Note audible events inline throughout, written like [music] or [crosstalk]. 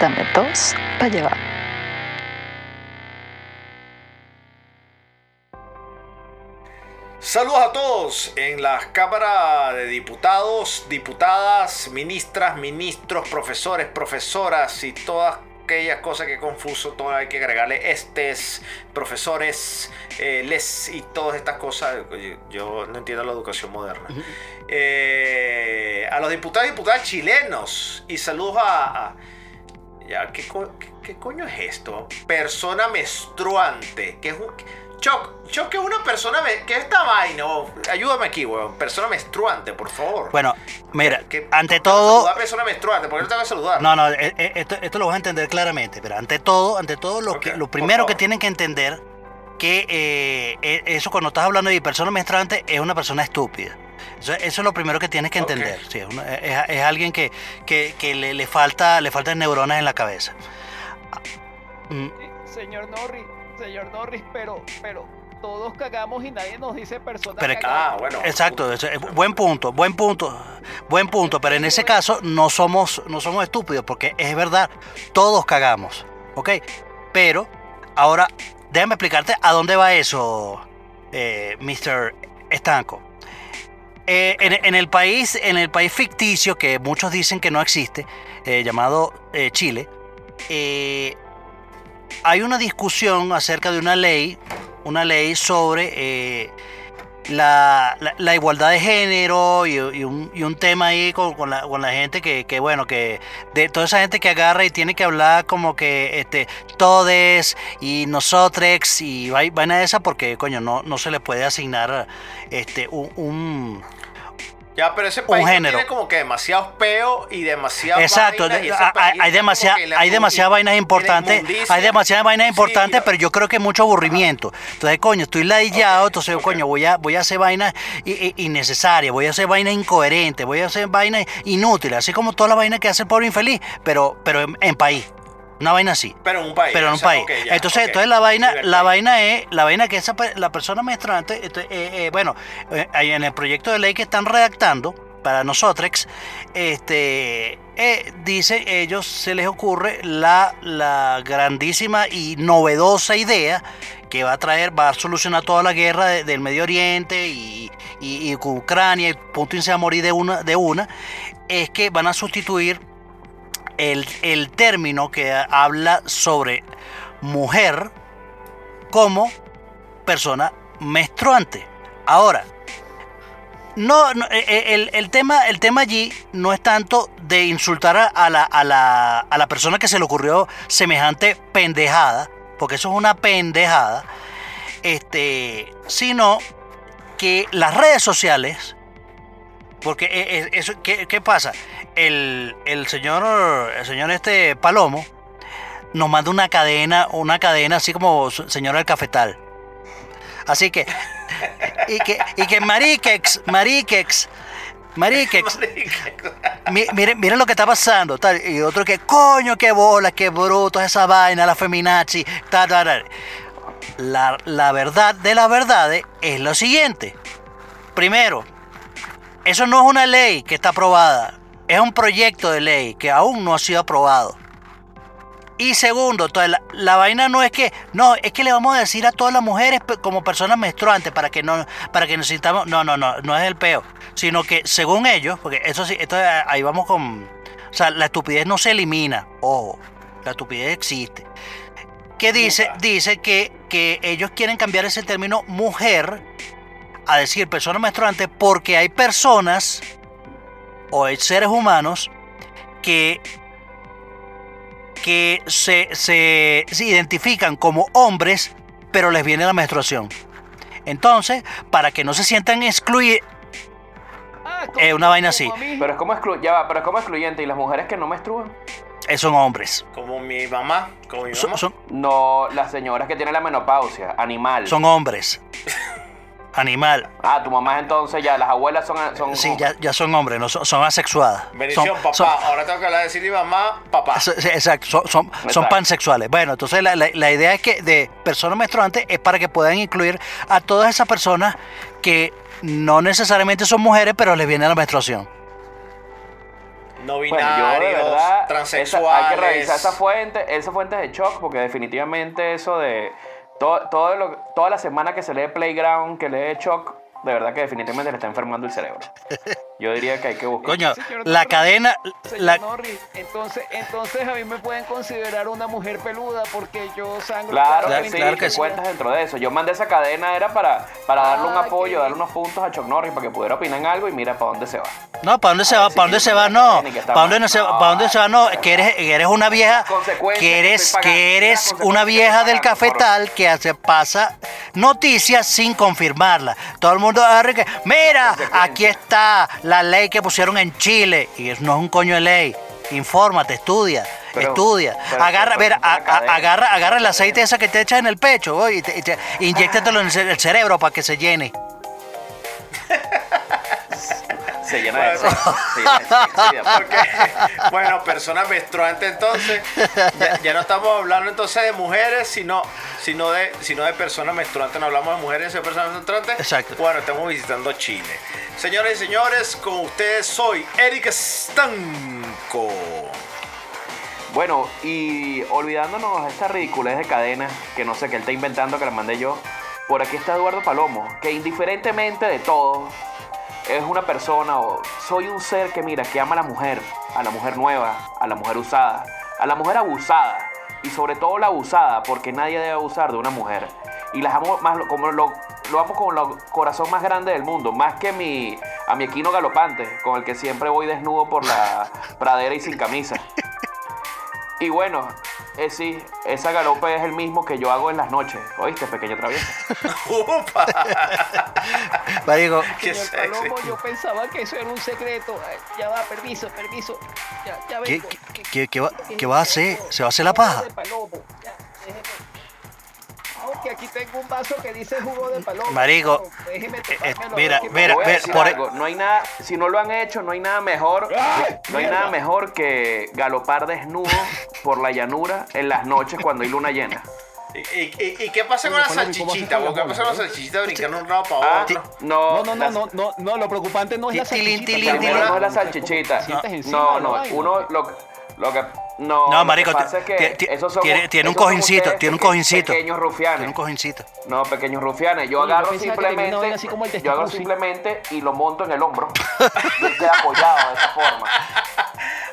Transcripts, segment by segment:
Dame dos para llevar. Saludos a todos en la Cámara de Diputados, diputadas, ministras, ministros, profesores, profesoras y todas aquellas cosas que confuso, todo hay que agregarle estes, profesores, eh, les y todas estas cosas. Yo no entiendo la educación moderna. Eh, a los diputados y diputadas chilenos y saludos a... a- ya, ¿qué, co- qué- qué coño es esto? Persona menstruante. Que es un, Choc, Choc, ¿qué es una persona... ¿Qué es esta vaina? Oh, ayúdame aquí, weón. Persona menstruante, por favor. Bueno, mira, ¿Qué- ante ¿por qué no todo, saludar persona menstruante? ¿Por qué no te voy a saludar? no, no, eh, eh, esto, esto lo vas a entender claramente, pero ante todo, ante todo, lo, que, lo primero que tienen que entender que eh, eh, eso cuando estás hablando de persona menstruante es una persona estúpida. Eso, eso es lo primero que tienes que entender. sí, es, una- es- es alguien que, que- que le, le falta, le faltan neuronas en la cabeza. Mm, Señor Norris, señor Norris, pero, pero todos cagamos y nadie nos dice persona Pero es que- cagada. Ah, bueno. Exacto, buen punto, buen punto, buen punto, pero en ese caso no somos, no somos estúpidos, porque es verdad, todos cagamos, ¿ok? Pero ahora, déjame explicarte a dónde va eso, eh, Mr. Estanco. Eh, en, el país, en el país ficticio que muchos dicen que no existe, eh, llamado eh, Chile, eh, hay una discusión acerca de una ley, una ley sobre la, la- igualdad de género y, un, y un tema ahí con, la, con la gente que, que, bueno, que de toda esa gente que agarra y tiene que hablar como que este, todes y nosotrex y vai- vaina de esa porque, coño, no, no se le puede asignar este, un Ya, pero ese país no género. tiene como que demasiados peos y demasiadas Exacto, vainas, y hay, demasiada- hay demasiadas vainas importantes, hay demasiadas vainas importantes, pero yo creo que mucho aburrimiento. Entonces, coño, estoy ladillado, entonces, coño, voy a, voy a hacer vainas innecesarias, voy a hacer vainas incoherentes, voy a hacer vainas inútiles, así como todas las vainas que hace el pobre infeliz, pero, pero en, en país. Una vaina así. Pero en un país. Pero en o un sea, país. ya, entonces, entonces la vaina, la vaina es, la vaina que esa la persona menstruante, esto- eh, eh, bueno, eh, en el proyecto de ley que están redactando para nosotros, este, eh, dice ellos se les ocurre la, la grandísima y novedosa idea que va a traer, va a solucionar toda la guerra de- del Medio Oriente y, y, Ucrania, y Putin se va a morir de una, de una, es que van a sustituir el, el término que habla sobre mujer como persona menstruante. Ahora, no, eh, eh, el, el tema, el tema allí no es tanto de insultar a la, a, la, a la persona que se le ocurrió semejante pendejada, porque eso es una pendejada, este, sino que las redes sociales, porque eh, eh, eso, ¿qué, qué pasa? El, el señor, el señor este Palomo nos manda una cadena, una cadena así como señora del cafetal. Así que, y que, y que Mariquex, Mariquex, Mariquex, mi- miren, miren lo que está pasando. Tal, y otro que, coño, qué bola, qué bruto, esa vaina, la feminazi. tal, tal, tal. La, la verdad de las verdades es lo siguiente. Primero, eso no es una ley que está aprobada. Es un proyecto de ley que aún no ha sido aprobado. Y segundo, entonces, la, la vaina no es que, no, es que le vamos a decir a todas las mujeres como personas menstruantes para que no, para que necesitamos, no, no, no, no es el peo, sino que según ellos, porque eso sí, esto, ahí vamos con, o sea, la estupidez no se elimina, ojo, la estupidez existe. Que dice, dice que, que ellos quieren cambiar ese término mujer a decir persona menstruante porque hay personas o hay seres humanos que que se, se- se identifican como hombres, pero les viene la menstruación. Entonces, para que no se sientan excluidos, Ah, eh, una vaina así. Pero es como exclu ya va, pero es como excluyente y las mujeres que no menstruan. eh, son hombres. Como mi mamá. Como mi Son, mamá. son, No, las señoras que tienen la menopausia, animal. son hombres. [laughs] Animal. Ah, tu mamá entonces ya, las abuelas son son Sí, ya, ya son hombres, no son, son asexuadas. Bendición, Son- papá. son- Ahora tengo que hablar de decir mi mamá, papá. Sí, Exacto, son, son, Exacto. pansexuales. Bueno, entonces la, la- la idea es que de personas menstruantes es para que puedan incluir a todas esas personas que no necesariamente son mujeres, pero les viene la menstruación. no Bueno, yo de binarios, verdad, esa- transexuales. hay que revisar esa fuente, esa fuente de shock, porque definitivamente eso de todo, todo lo- toda la semana que se lee Playground, que lee shock, de verdad que definitivamente le está enfermando el cerebro. [laughs] Yo diría que hay que buscar. Coño, Señor la Norris, cadena, Señor la, Norris, entonces, entonces a mí me pueden considerar una mujer peluda porque yo sangro. Claro, Claro, que sí, claro que que sí. cuentas dentro de eso. Yo mandé esa cadena era para, para darle un Ah, apoyo, darle unos puntos a Chuck Norris para que pudiera opinar en algo y mira para dónde se va. no, ¿para dónde se va? ¿Para dónde se va? No, ¿para dónde, no se, No, ¿para dónde se va? No, que eres, que eres una vieja, que eres, que eres una vieja del cafetal que hace pasa noticias sin confirmarla. Todo el mundo agarra y que, mira, aquí está la ley que pusieron en Chile y eso no es un coño de ley. Infórmate, estudia, Pero- estudia. pero- agarra, pero- a- a- agarra, agarra el aceite ese que te echas en el pecho voy, y, te, y te- inyéctatelo en el cerebro para que se llene. [laughs] Se llena de sexo, se llena de sexo. Bueno, persona menstruante entonces. Ya, ya no estamos hablando entonces de mujeres, sino, sino, de, sino de personas menstruantes. No hablamos de mujeres, sino de personas menstruantes. Exacto. Bueno, estamos visitando Chile. Señoras y señores, con ustedes soy Eric Stanco. Bueno, y olvidándonos de esta ridiculez de cadena, que no sé, que él está inventando, que la mandé yo, por aquí está Eduardo Palomo, que indiferentemente de todo, es una persona o soy un ser que mira, que ama a la mujer, a la mujer nueva, a la mujer usada, a la mujer abusada, y sobre todo la abusada, porque nadie debe abusar de una mujer. Y las amo más, como lo, lo amo con el corazón más grande del mundo, más que mi, a mi equino galopante, con el que siempre voy desnudo por la pradera y sin camisa. Y bueno, eh, sí, esa galope es el mismo que yo hago en las noches. ¿Oíste, pequeño travieso? [laughs] ¡Upa! Marico, ¡Qué Señor! Palomo, yo pensaba que eso era un secreto. Ay, Ya va, permiso, permiso. Ya, ya ¿qué, vengo. qué, qué- qué va, qué va a hacer? ¿Se va a hacer la paja? Jugo de palomo. Ya, aquí tengo un vaso que dice jugo de palomo. Marico, pero déjeme eh, eh, mira, mira, Te voy a ver, decir por- algo, no hay nada, si no lo han hecho, no hay nada mejor, ¡Ay, no hay mierda! nada mejor que galopar desnudo por la llanura en las noches cuando hay luna llena. ¿Y, y- y qué pasa con la Palomo, ¿y cómo haces salchichita? ¿Qué pasa con la salchichita brincando un lado para Ah, otro? no, No, no, no, no, no, no, lo preocupante no es la salchichita. tilín. no es la salchichita. No, no, uno lo, lo que no, marico, que pasa es que ti- ti- esos son- tiene- tiene un cojincito, tiene un cojincito. Pequeños rufianes. Tiene un cojincito. No, pequeños rufianes. Yo Oye, yo agarro simplemente. vaina así como el yo agarro simplemente y lo monto en el hombro. y él queda apoyado de esa forma. [laughs]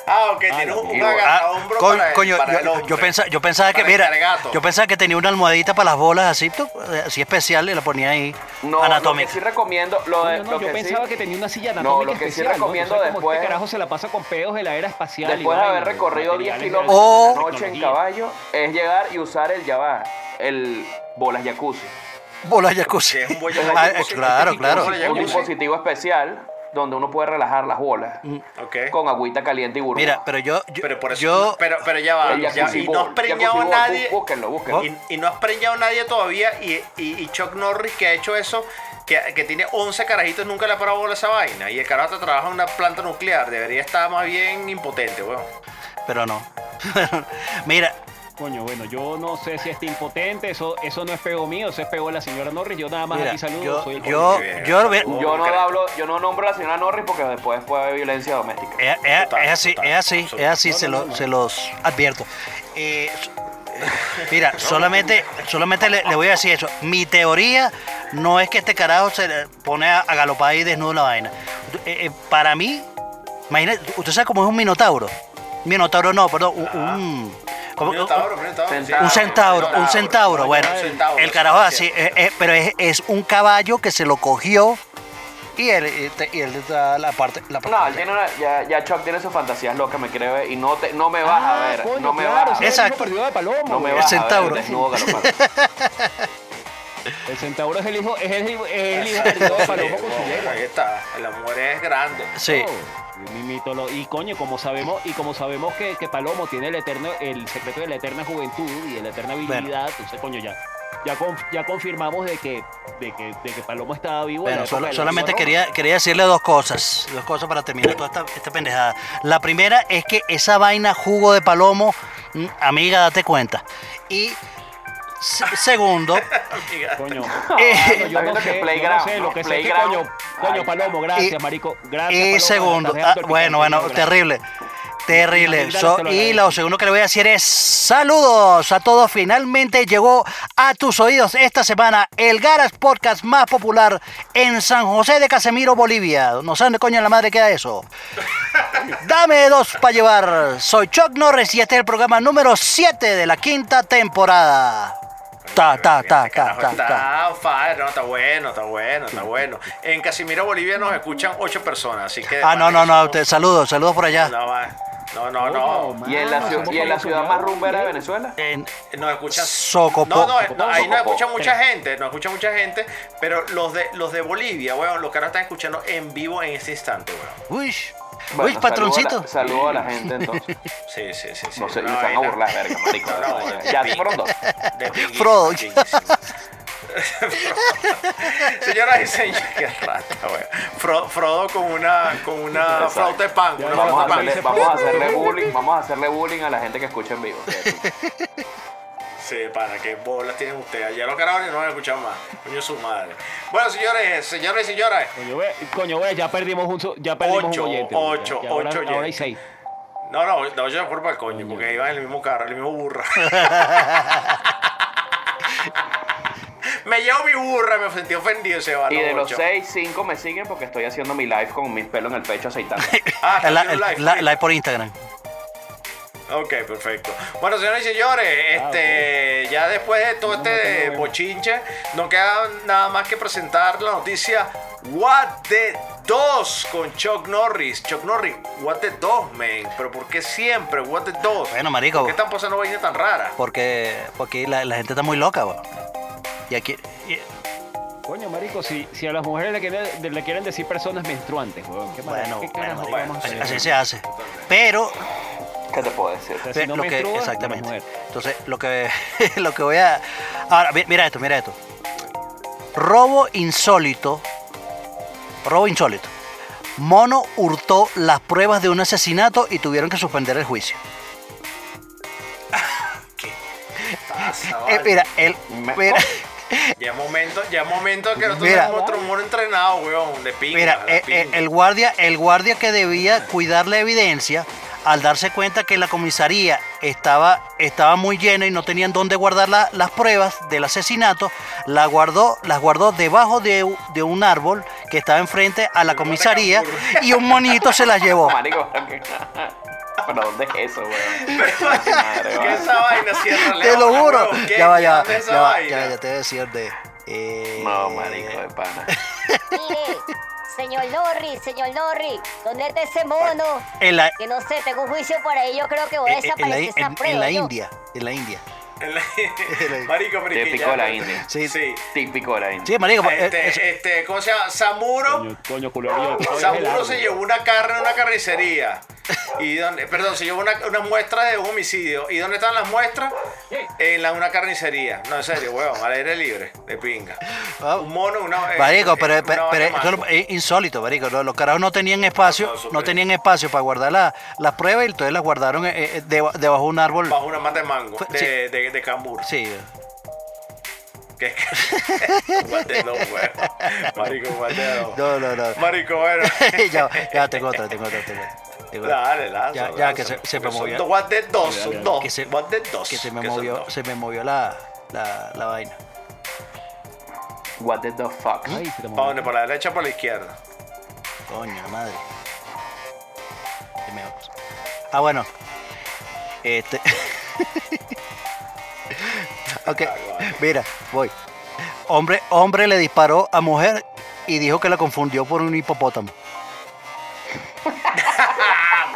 Ah, ok, tiene la un, un mierda. agarrahombro coño, para el, coño, para yo, el yo hombre. pensaba, yo pensaba que, mira, yo pensaba que tenía una almohadita para las bolas así, tú, así especial y la ponía ahí, No, lo anatómica. que sí recomiendo. Lo, de, No, no, lo yo que pensaba sí, que tenía una silla No, anatómica lo que sí especial, recomiendo ¿no? Yo después- este carajo se la pasa con pedos de la era espacial. Después de haber recorrido 10 materiales de kilómetros Oh. de la noche en caballo, es llegar y usar el Yabá, el bolas jacuzzi. Bolas jacuzzi. Es un bollo Ah, jacuzzi. claro, claro. Un dispositivo especial donde uno puede relajar las bolas Ok. con agüita caliente y burbuja. Mira, pero yo, yo, Pero por eso. yo- pero, pero ya va. Ya- y no has preñado a nadie. bú- Búsquenlo, búsquenlo. Y, y no has preñado a nadie todavía. Y, y, y Chuck Norris, que ha hecho eso, que, que tiene 11 carajitos, nunca le ha parado bola esa vaina. Y el carajo trabaja en una planta nuclear. Debería estar más bien impotente, weón. pero no. [laughs] Mira, Coño, bueno, yo no sé si está impotente, eso, eso no es pego mío, eso es pego de la señora Norris. Yo nada más mira, aquí saludo, yo, soy el yo, yo, no hablo, yo no nombro a la señora Norris porque después puede haber violencia doméstica. Es, es- Total, es así, total, es así, absoluto. es así, No, se, no, lo- no, se los advierto. Eh, [laughs] mira, solamente, solamente le, le voy a decir eso. Mi teoría no es que este carajo se le pone a, a galopar ahí desnudo la vaina. Eh, eh, para mí, imagínate, usted sabe cómo es un minotauro. Minotauro no, perdón, un, un- ¿cómo- sí. Centauro. un centauro, un centauro, no, bueno, un el carajo así, eh, eh, pero es, es un caballo que se lo cogió y él, y te- y él da la parte, la parte No, él tiene una- ya, ya Chuck tiene sus fantasías locas, me quiere ver y no, te, no me vas a Ah, ver. coño, no me claro, vas a ese ver. el Exacto. perdido de Palomo. No me güey. vas centauro. a ver. [laughs] El centauro es el hijo, es el, hijo- es el hijo perdido de Palomo con su ahí está. La mujer es grande. Sí. Oh, mi mítolo. Y coño, como sabemos, y como sabemos que, que Palomo tiene el eterno, el secreto de la eterna juventud y de la eterna habilidad, entonces coño ya. Ya, con- ya confirmamos de que, de que, de que Palomo estaba vivo. Bueno, solo- solamente quería, quería decirle dos cosas, dos cosas para terminar toda esta, esta pendejada. La primera es que esa vaina jugo de palomo, mm, amiga, date cuenta. Y se- segundo. [laughs] Coño. [laughs] Eh, yo no que sé, yo no Playground, sé, ¿no? lo que sé es que Playground. coño, Coño, Ay, Palomo, gracias, y- marico. Gracias. Y Palomo, segundo, ah, bueno, bueno, gracias. terrible. Terrible. So- y lo segundo que le voy a decir es saludos a todos. Finalmente llegó a tus oídos esta semana el Garas Podcast más popular en San José de Casemiro, Bolivia. No saben de coño en la madre queda eso. [laughs] Dame dos para llevar. Soy Chuck Norris y este es el programa número 7 de la quinta temporada. Ta, ta, ta, Este ta, carajo ta, ta. Está on fire, no, está bueno, está bueno, está bueno. En Casimiro, Bolivia nos escuchan ocho personas, así que... Ah, no, no, no. te- Saludos, saludos por allá. No, va. no, no, no. ¿Y en la, somos y en la ciudad más soñados, rumbera de. Venezuela? En- Nos escuchan. Socopó. No, no, ahí nos escucha mucha gente, nos escucha mucha gente, pero los de los de Bolivia, weón, los que ahora están escuchando en vivo en este instante, weón. Uy, Bueno, uy, patroncito. Saludo a, la, saludo a la gente entonces. [laughs] Sí, sí, sí, sí. No sé, Una se van a burlar, verga, marico. No, no, ya, pinga. fueron dos. Frodo. [laughs] Señoras y señores, qué rata, weón. Fro- Frodo con una con una flauta de pan, Vamos a, hacerle, pan. vamos a hacerle bullying, vamos a hacerle bullying a la gente que escucha en vivo. Sí, [laughs] para qué bolas tienen ustedes. Ya los carajos no van a escuchar más. Coño su madre. Bueno, señores, señores y señoras. Coño, ve, coño, ve, ya perdimos un, ya perdimos Ocho, un oyente. ocho, Ya ahora, ocho Ahora hay oyentes. seis. No, no, no, yo me fui para el coño, porque iban en el mismo carro, el mismo burra. [laughs] me llevo mi burra, me sentí ofendido ese Y de los ocho. seis, cinco me siguen porque estoy haciendo mi live con mis pelos en el pecho aceitando. Ah, en live. Live por Instagram. Ok, perfecto. Bueno, señores y señores, este, ya después de todo No, este no, no. bochinche, no queda nada más que presentar la noticia What the 2 con Chuck Norris. Chuck Norris, What the 2, man. Pero ¿por qué siempre What the 2? Bueno, marico. ¿Por qué están pasando vainas tan raras? Porque, porque la, la gente está muy loca, weón. Y aquí. y- Coño, marico, si, si a las mujeres le quieren, le quieren decir personas menstruantes, weón. ¿Qué Bueno, ¿qué carajo bueno, vamos a así, hacer? así se hace. Pero, ¿Qué te puedo decir? Si no lo que, menstrua, exactamente. Entonces, lo que, [laughs] lo que voy a. Ahora, mi- mira esto, mira esto. Robo insólito. Robo insólito. Mono hurtó las pruebas de un asesinato y tuvieron que suspender el juicio. [laughs] Pasa, Eh, mira, el. Me- Mira, [laughs] Ya es momento, ya es momento que nosotros Mira. tenemos otro mono entrenado, weón, de pinga. Mira, eh, eh, pinga. el guardia, el guardia que debía cuidar la evidencia, al darse cuenta que la comisaría estaba, estaba muy llena y no tenían dónde guardar la- las pruebas del asesinato, la guardó, las guardó debajo de, de un árbol que estaba enfrente a la comisaría y un monito se las llevó. Pero que- ¿pero dónde es eso, weón? [laughs] ¿Qué esa vaina, Sierra Te lo juro. Ya va, ya va, ¿Dónde es esa ya ya te voy a decir de. eh, No, marico, de pana. [laughs] Señor Norris, señor Norris, ¿dónde está ese mono? En la, Que no sé, tengo un juicio por ahí, yo creo que voy a en- en la, desaparecer esa en- en la. India, en la India. La- Marico, pero ya- de la India. Sí, Sí. Típico de la India. sí, marico. eh, Este, eso- este, ¿cómo se llama? Samuro. Coño, coño, el Samuro se llevó una carne en una carnicería. Y donde, perdón, se llevó una, una muestra de un homicidio. ¿Y dónde están las muestras? En la, una carnicería. No, en serio, weón, al aire libre, de pinga. Ah, Un mono, una. eh, Marico, eh, pero, una pero, eso es insólito, marico. Los, los carajos no tenían espacio, No, tenían espacio para guardar la- las pruebas y entonces las guardaron eh, eh, deba- debajo de un árbol. Bajo una mata de mango, de, sí. de, de cambur. Sí. Que What the dog, weón. Marico, dog. No, no, no. Marico, bueno. [laughs] ya, ya tengo otra, tengo otra, tengo otra. Tengo. Dale, lanza, Ya, que se- se me son movió. dos, dos, son dale. dos. Que se, What the dos. que se me que movió, dos. se me movió la, la, la vaina. What the fuck? Ay, ¿Para dónde? ¿Para la derecha o para la izquierda? Coño, la madre. Qué. Ah, bueno. Este. [laughs] [laughs] ok, mira, voy. Hombre, hombre le disparó a mujer y dijo que la confundió por un hipopótamo.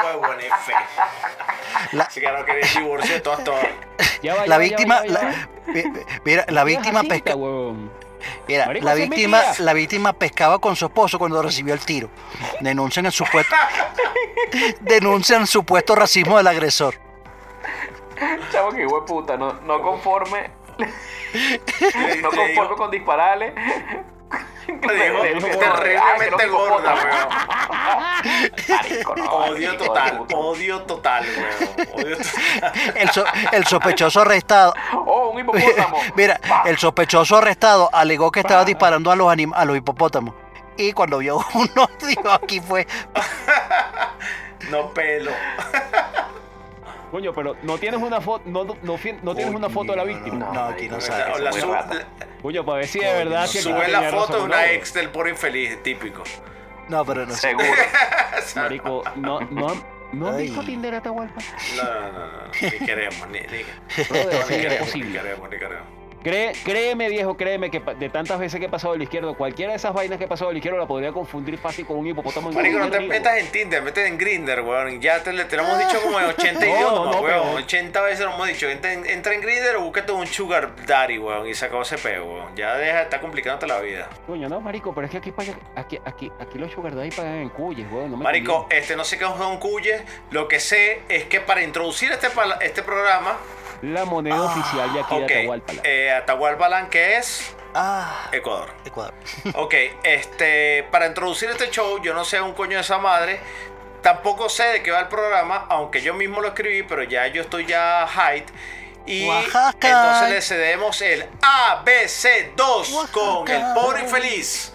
Huevo, en F. La- Así que no divorcio de todas, todas. Ya va, ya La va, víctima, ya va, la- mira, la víctima pesca, mira, Marico, la víctima, la víctima pescaba con su esposo cuando recibió el tiro. Denuncian el supuesto, [laughs] denuncian supuesto racismo del agresor. [laughs] Chavo, que hijo de puta, no, no conforme. [laughs] No conforme con dispararle. le digo, Le dijo, es "Ay, terriblemente gorda, hipopótamo". weón. Odio total, odio total, weón. Odio total. [laughs] El, so- el sospechoso arrestado, Oh, un hipopótamo. Mira, el sospechoso arrestado alegó que estaba disparando a los, anim- a los hipopótamos y cuando vio uno, dijo, aquí fue. No pelo. Coño, pero no tienes una foto, no, no, no fi- no tienes una foto de la víctima. No, No, aquí no eso la es sub- Coño, para ver si de verdad que Sube la foto de una ¿no? ex del pobre infeliz, típico. No, pero no sé. Seguro. [laughs] Marico, no, no, han- no han Ay. visto Tinder Atahualpa. No, no, no, no, ni queremos, ni, ni, Brother, ni es queremos, ni queremos, ni queremos. Cree- créeme, viejo, créeme que de tantas veces que he pasado del izquierdo, cualquiera de esas vainas que he pasado del izquierdo la podría confundir fácil con un hipopótamo. en Marico, no te metas en Tinder, métete en Grinder, weón. Ya te, te lo hemos dicho como en 80 [laughs] No, idiomas, no, weón. pero- 80 veces lo hemos dicho. Entra, en- entra en Grinder o búscate un Sugar Daddy, weón. Y se acabó ese peo, weón. Ya deja de estar complicándote la vida. Coño, no, marico, pero es que aquí, paga- aquí, aquí, aquí los sugar daddy pagan en cuyes, weón. No me Marico, conviene. este no sé qué es un cuye. Lo que sé es que para introducir este, este programa, La moneda oficial de aquí ok, de Atahualpa. eh, Atahualpalan, que es Ah, Ecuador. Ecuador. [laughs] Ok, este, para introducir este show, yo no sé un coño de esa madre. Tampoco sé de qué va el programa, aunque yo mismo lo escribí, pero ya yo estoy ya hype. Y Oaxaca. entonces le cedemos el ABC2 con el pobre infeliz.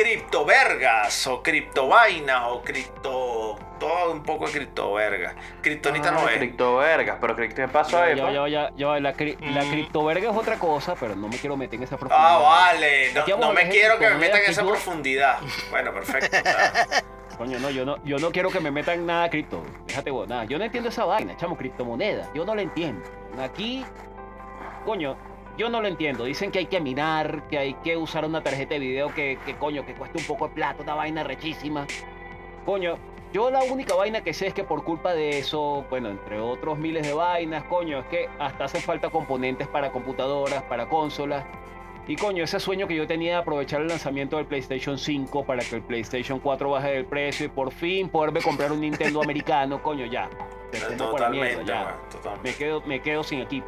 Cripto vergas, o cripto vainas, o cripto. Todo un poco de cripto vergas. Kriptonita no Ah, es. Cripto vergas, pero cripto ¿qué pasó ahí? pa? ya, ya, ya, la, cri- la Mm. criptoverga es otra cosa, pero no me quiero meter en esa profundidad. Ah, vale. No, me quiero que me metan en esa yo- profundidad. Bueno, perfecto. [laughs] Coño, no, yo no, yo no quiero que me metan nada cripto. Déjate vos, nada. Yo no entiendo esa vaina, chamo, criptomoneda. Yo no la entiendo. Aquí, coño, yo no lo entiendo. Dicen que hay que minar, que hay que usar una tarjeta de video que, que coño, que cuesta un poco de plata, una vaina rechísima. Coño, yo la única vaina que sé es que por culpa de eso, bueno, entre otros miles de vainas, coño, es que hasta hacen falta componentes para computadoras, para consolas. Y coño, ese sueño que yo tenía de aprovechar el lanzamiento del PlayStation 5 para que el PlayStation 4 baje del precio y por fin poderme comprar un Nintendo [laughs] americano, coño, ya. Te mierda, Totalmente, ya. totalmente. Me quedo, me quedo sin equipo.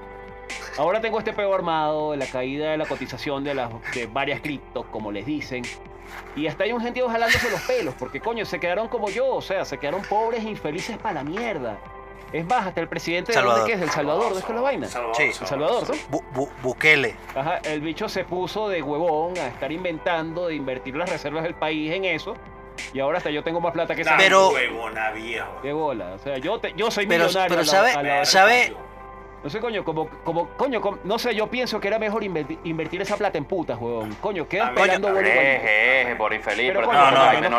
Ahora tengo este peo armado, la caída de la cotización de, las, de varias criptos, como les dicen. Y hasta hay un gentío jalándose los pelos, porque coño, se quedaron como yo, o sea, se quedaron pobres e infelices para la mierda. Es más, hasta el presidente de Salvador. dónde que es, del Salvador, ¿de qué es la vaina? Salvador, Sí. El Salvador, ¿no? Bu- Bu- Bukele. Ajá, el bicho se puso de huevón a estar inventando, de invertir las reservas del país en eso. Y ahora hasta yo tengo más plata que esa Pero- huevona viejo. De bola. O sea, yo, te- yo soy Pero- millonario. pero a la- sabe- a la- sabe- No sé, coño, como, como, coño, como- no sé, yo pienso que era mejor inverti- invertir esa plata en putas, huevón. Coño, quedas A ver, pegando coño, igualito. Eje, eje, por infeliz, Pero pero coño, no, no, no.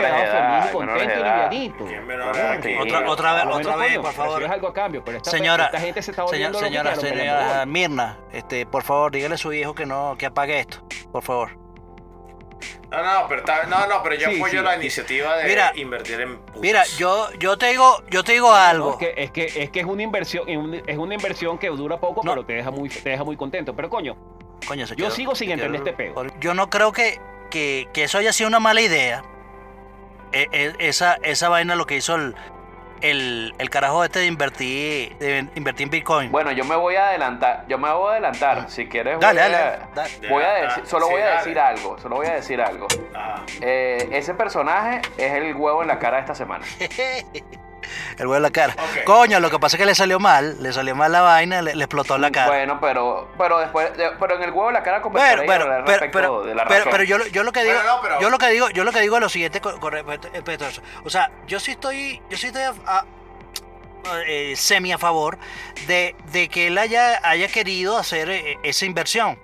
Otra, otra vez, Bueno, otra coño, vez, por favor. algo a cambio, pero esta, Señora, esta gente se está señora, pero señora pegando Mirna, este, por favor, dígale a su hijo que no, que apague esto, por favor. No, no, pero está- no, no, pero yo Sí, apoyo sí, la sí. iniciativa de Mira, invertir en putas. Mira, yo, yo te digo, yo te digo algo. No, es, que, es, que, es que es una inversión, es un- es una inversión que dura poco, No. pero te deja muy, te deja muy contento. Pero coño, Coño, se Yo quedó- sigo sin entender este peo. Yo no creo que, que, que eso haya sido una mala idea. E- e- esa, esa vaina lo que hizo el, el, el carajo este de invertir, de invertir en Bitcoin. Bueno, yo me voy a adelantar, yo me voy a adelantar, si quieres dale, voy dale, a- dale. Voy a decir, ah, solo sí, voy a dale. decir algo, solo voy a decir algo. Eh, ese personaje es el huevo en la cara de esta semana. [laughs] El huevo en la cara. Coño, lo que pasa es que le salió mal, le salió mal la vaina, le, le explotó en la cara. Bueno, pero, pero después, de- pero en el huevo en la cara conversaré pero, respecto pero, de la pero, razón. pero yo, lo- yo lo que digo, no, pero- yo lo que digo, yo lo que digo es lo siguiente con, con respecto, a eso. O sea, yo sí estoy, yo sí estoy a- a- eh, semi a favor de, de que él haya, haya querido hacer eh, esa inversión.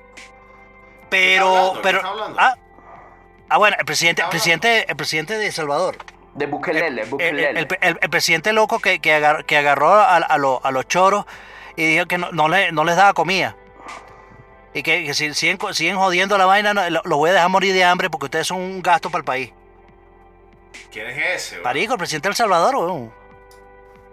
Pero, hablando? ¿Qué pero, está hablando? ah, ah, bueno, el presidente, el presidente, el presidente de Salvador. De Bukelele, El, Bukelele. el- el- el presidente loco que, que, agar- que agarró a, a lo- a los choros y dijo que no, no, le- no les daba comida. Y que, que si siguen, siguen jodiendo la vaina, lo- los voy a dejar morir de hambre porque ustedes son un gasto para el país. ¿Quién es ese? weón? Parico, el presidente del Salvador, weón.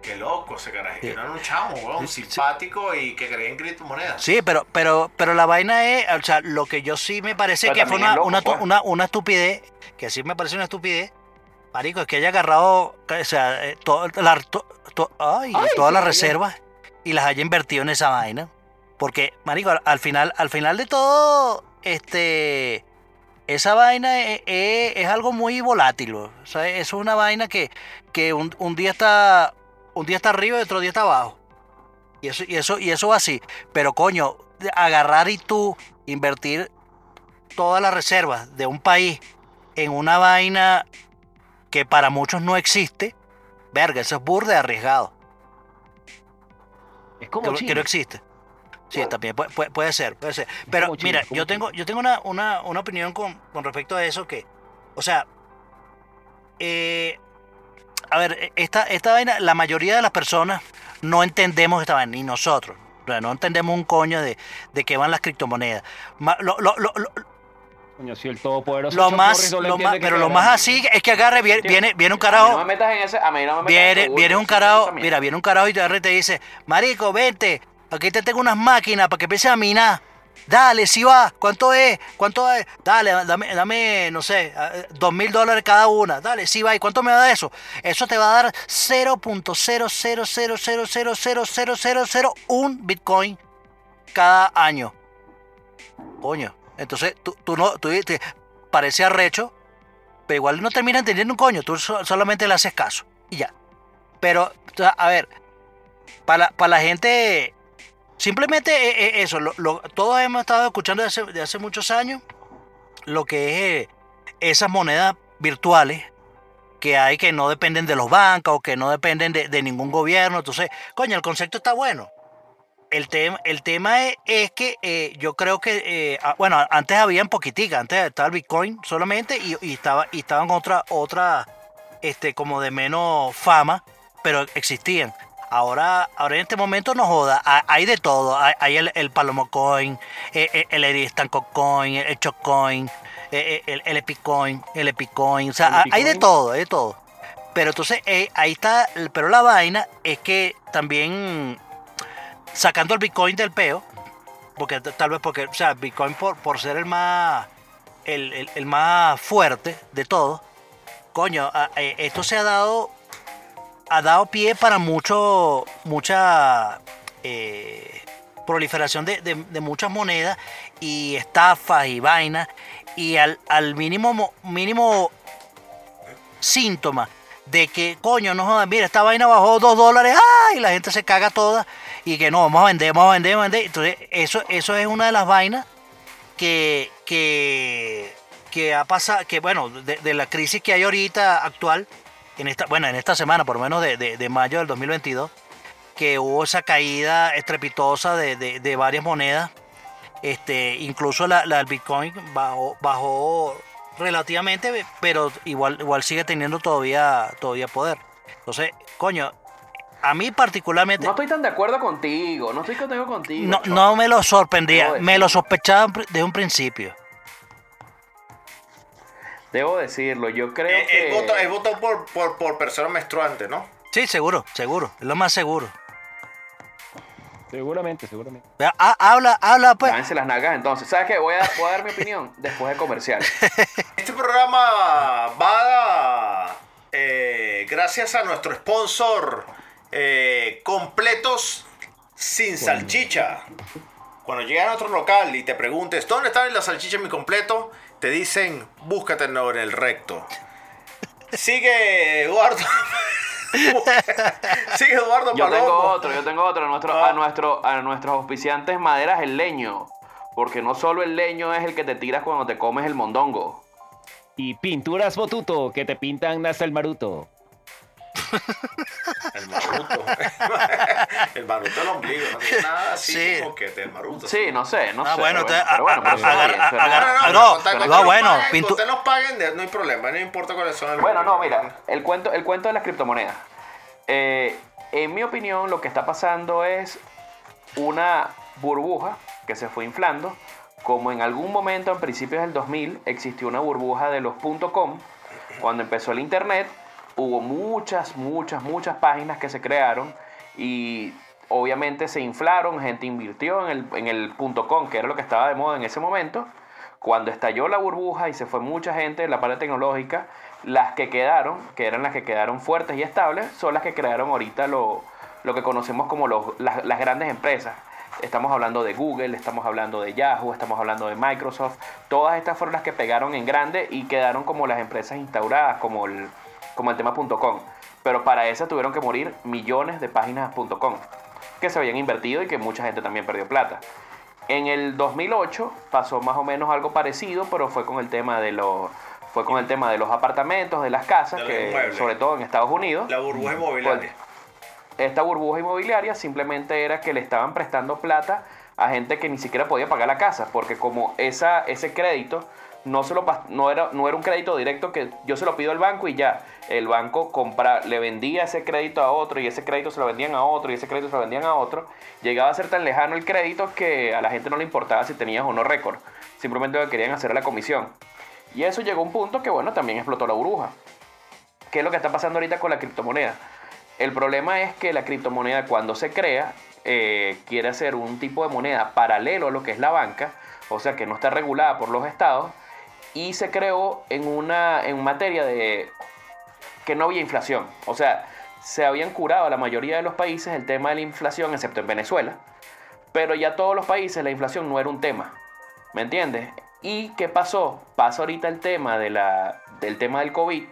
Qué loco ese carajo. Que Sí. no era un chamo, weón. Sí, sí. Simpático y que creía en criptomonedas. Sí, pero, pero, pero la vaina es, o sea, lo que yo sí me parece Pero que fue una, loco, una, pues. una, una estupidez, que sí me parece una estupidez, Marico, es que haya agarrado, o sea, eh, la- to- to- ay, Ay, todas las reservas y las haya invertido en esa vaina. Porque, Marico, al, al final, al final de todo, este, esa vaina es, es- es algo muy volátil. O sea, es una vaina que, que un, un día está, un día está arriba y otro día está abajo. Y eso, y eso, y eso va así. Pero coño, agarrar y tú invertir todas las reservas de un país en una vaina que para muchos no existe, verga, eso es burde arriesgado. Es como Que, China. que no existe. Sí, también puede, puede- puede ser, puede ser. Pero China, mira, yo tengo, yo tengo una, una, una opinión con, con respecto a eso que, o sea, eh, a ver, e- esta, esta vaina, la mayoría de las personas no entendemos esta vaina, ni nosotros. O sea, no entendemos un coño de, de qué van las criptomonedas. Lo- lo- lo- Coño, si el todopoderoso lo más, lo más- pero lo más así es que agarre, viene, viene, viene un A mí carajo, no me metas en ese. A mí no me metas en Viene, ese viene un carajo, mira, viene un carajo y te agarra y te dice, marico, vente, aquí te tengo unas máquinas para que empieces a minar. Dale, si va, ¿cuánto es? ¿Cuánto es? Dale, dame, dame no sé, eh, dos mil dólares cada una. Dale, si va, ¿y cuánto me da eso? Eso te va a dar 0.00000000001 Bitcoin cada año. Coño, entonces tú, tú no, tú parece arrecho, pero igual no termina entendiendo un coño, tú so- solamente le haces caso y ya. Pero, a ver, para, para la gente, simplemente eh, eh, eso, lo- todos hemos estado escuchando de hace, de hace muchos años lo que es eh, esas monedas virtuales que hay que no dependen de los bancos que no dependen de, de ningún gobierno. Entonces, coño, el concepto está bueno. El, tema el tema es, es que eh, yo creo que, eh, ah, bueno, antes habían poquitica, antes estaba el Bitcoin solamente y, y estaba, y estaban otra, otra, este, como de menos fama, pero existían. Ahora, ahora en este momento no joda, ha- hay de todo. Hay, hay el, el Palomo Coin, eh, eh, el Coin, el Choc Coin, eh, eh, el, el Epic Coin, el Epic Coin. O sea, El hay- de Coin. todo, hay de todo. Pero entonces eh, ahí está, el- pero la vaina es que también sacando el Bitcoin del peo, porque tal vez porque, o sea, Bitcoin por, por ser el más, el, el- más fuerte de todo, coño, esto se ha dado, ha dado pie para mucho, mucha eh, proliferación de, de- muchas monedas y estafas y vainas y al, al mínimo mo- mínimo síntoma de que, coño, no jodas, mira, esta vaina bajó dos dólares, ¡ah! y la gente se caga toda, y que no, vamos a vender, vamos a vender, vamos a vender. Entonces, eso, eso es una de las vainas que, que, que ha pasado, que bueno, de, la crisis que hay ahorita actual, en esta, bueno, en esta semana, por lo menos de, de- mayo del 2022, que hubo esa caída estrepitosa de, varias monedas, este, incluso la, la del Bitcoin bajó, bajó relativamente, pero igual, igual sigue teniendo todavía, todavía poder. Entonces, coño, a mí particularmente No estoy tan de acuerdo contigo. No estoy contigo contigo. no, no me lo sorprendía, Debo me lo sospechaba desde un principio. Debo decirlo. Yo creo Eh, que. Votó, él votó por, por, por persona menstruante, ¿no? Sí, seguro, seguro, es lo más seguro. Seguramente, seguramente. Ha- habla, habla pues. Lávense las nalgas entonces. ¿Sabes qué? Voy a, voy a dar mi opinión [laughs] después del comercial. [laughs] Este programa va eh, gracias a nuestro sponsor eh, Completos sin salchicha. Cuando llegas a otro local y te preguntes, ¿dónde está la salchicha en mi completo? Te dicen, búscate en el recto. Sigue Eduardo. [laughs] Sigue Eduardo Yo tengo otro, yo tengo otro. A, nuestro, Ah. a, nuestro, a nuestros auspiciantes maderas el leño. Porque no solo el leño es el que te tiras cuando te comes el mondongo. Y pinturas Botuto, que te pintan hasta el maruto. [laughs] El maruto. [laughs] el maruto del ombligo. No tiene nada así Sí. como que el maruto. Sí, no sé, no Ah, sé. bueno, pero entonces, bueno, a- suena agarra- no, no, no, que bueno, nos paguen, pintu- con Usted nos paguen, no hay problema, no importa cuáles son. Bueno, no, mira, el cuento, el cuento de las criptomonedas. Eh, en mi opinión, lo que está pasando es una burbuja que se fue inflando. Como en algún momento, en principios del 2000, existió una burbuja de los .com. Cuando empezó el Internet, hubo muchas, muchas, muchas páginas que se crearon y obviamente se inflaron, gente invirtió en el, en el .com, que era lo que estaba de moda en ese momento. Cuando estalló la burbuja y se fue mucha gente en la parte tecnológica, las que quedaron, que eran las que quedaron fuertes y estables, son las que crearon ahorita lo, lo que conocemos como los- las, las grandes empresas. Estamos hablando de Google, estamos hablando de Yahoo, estamos hablando de Microsoft. Todas estas fueron las que pegaron en grande y quedaron como las empresas instauradas, como el, como el tema .com. Pero para eso tuvieron que morir millones de páginas .com que se habían invertido y que mucha gente también perdió plata. En el 2008 pasó más o menos algo parecido, pero fue con el tema de los fue con el tema de los apartamentos, de las casas, De que sobre todo en Estados Unidos, La burbuja inmobiliaria. esta burbuja inmobiliaria simplemente era que le estaban prestando plata a gente que ni siquiera podía pagar la casa, porque como esa, ese crédito no, se lo, no, era, no era un crédito directo que yo se lo pido al banco y ya, el banco compra, le vendía ese crédito a otro y ese crédito se lo vendían a otro y ese crédito se lo vendían a otro, llegaba a ser tan lejano el crédito que a la gente no le importaba si tenías o no récord, simplemente lo que querían hacer la comisión. Y eso llegó a un punto que bueno, también explotó la burbuja. ¿Qué es lo que está pasando ahorita con la criptomoneda? El problema es que la criptomoneda cuando se crea eh, quiere ser un tipo de moneda paralelo a lo que es la banca, o sea que no está regulada por los estados, y se creó en una en materia de que no había inflación. O sea, se habían curado la mayoría de los países el tema de la inflación, excepto en Venezuela, pero ya todos los países la inflación no era un tema. ¿Me entiendes? ¿Y qué pasó? Pasa ahorita el tema, de la, del tema del COVID,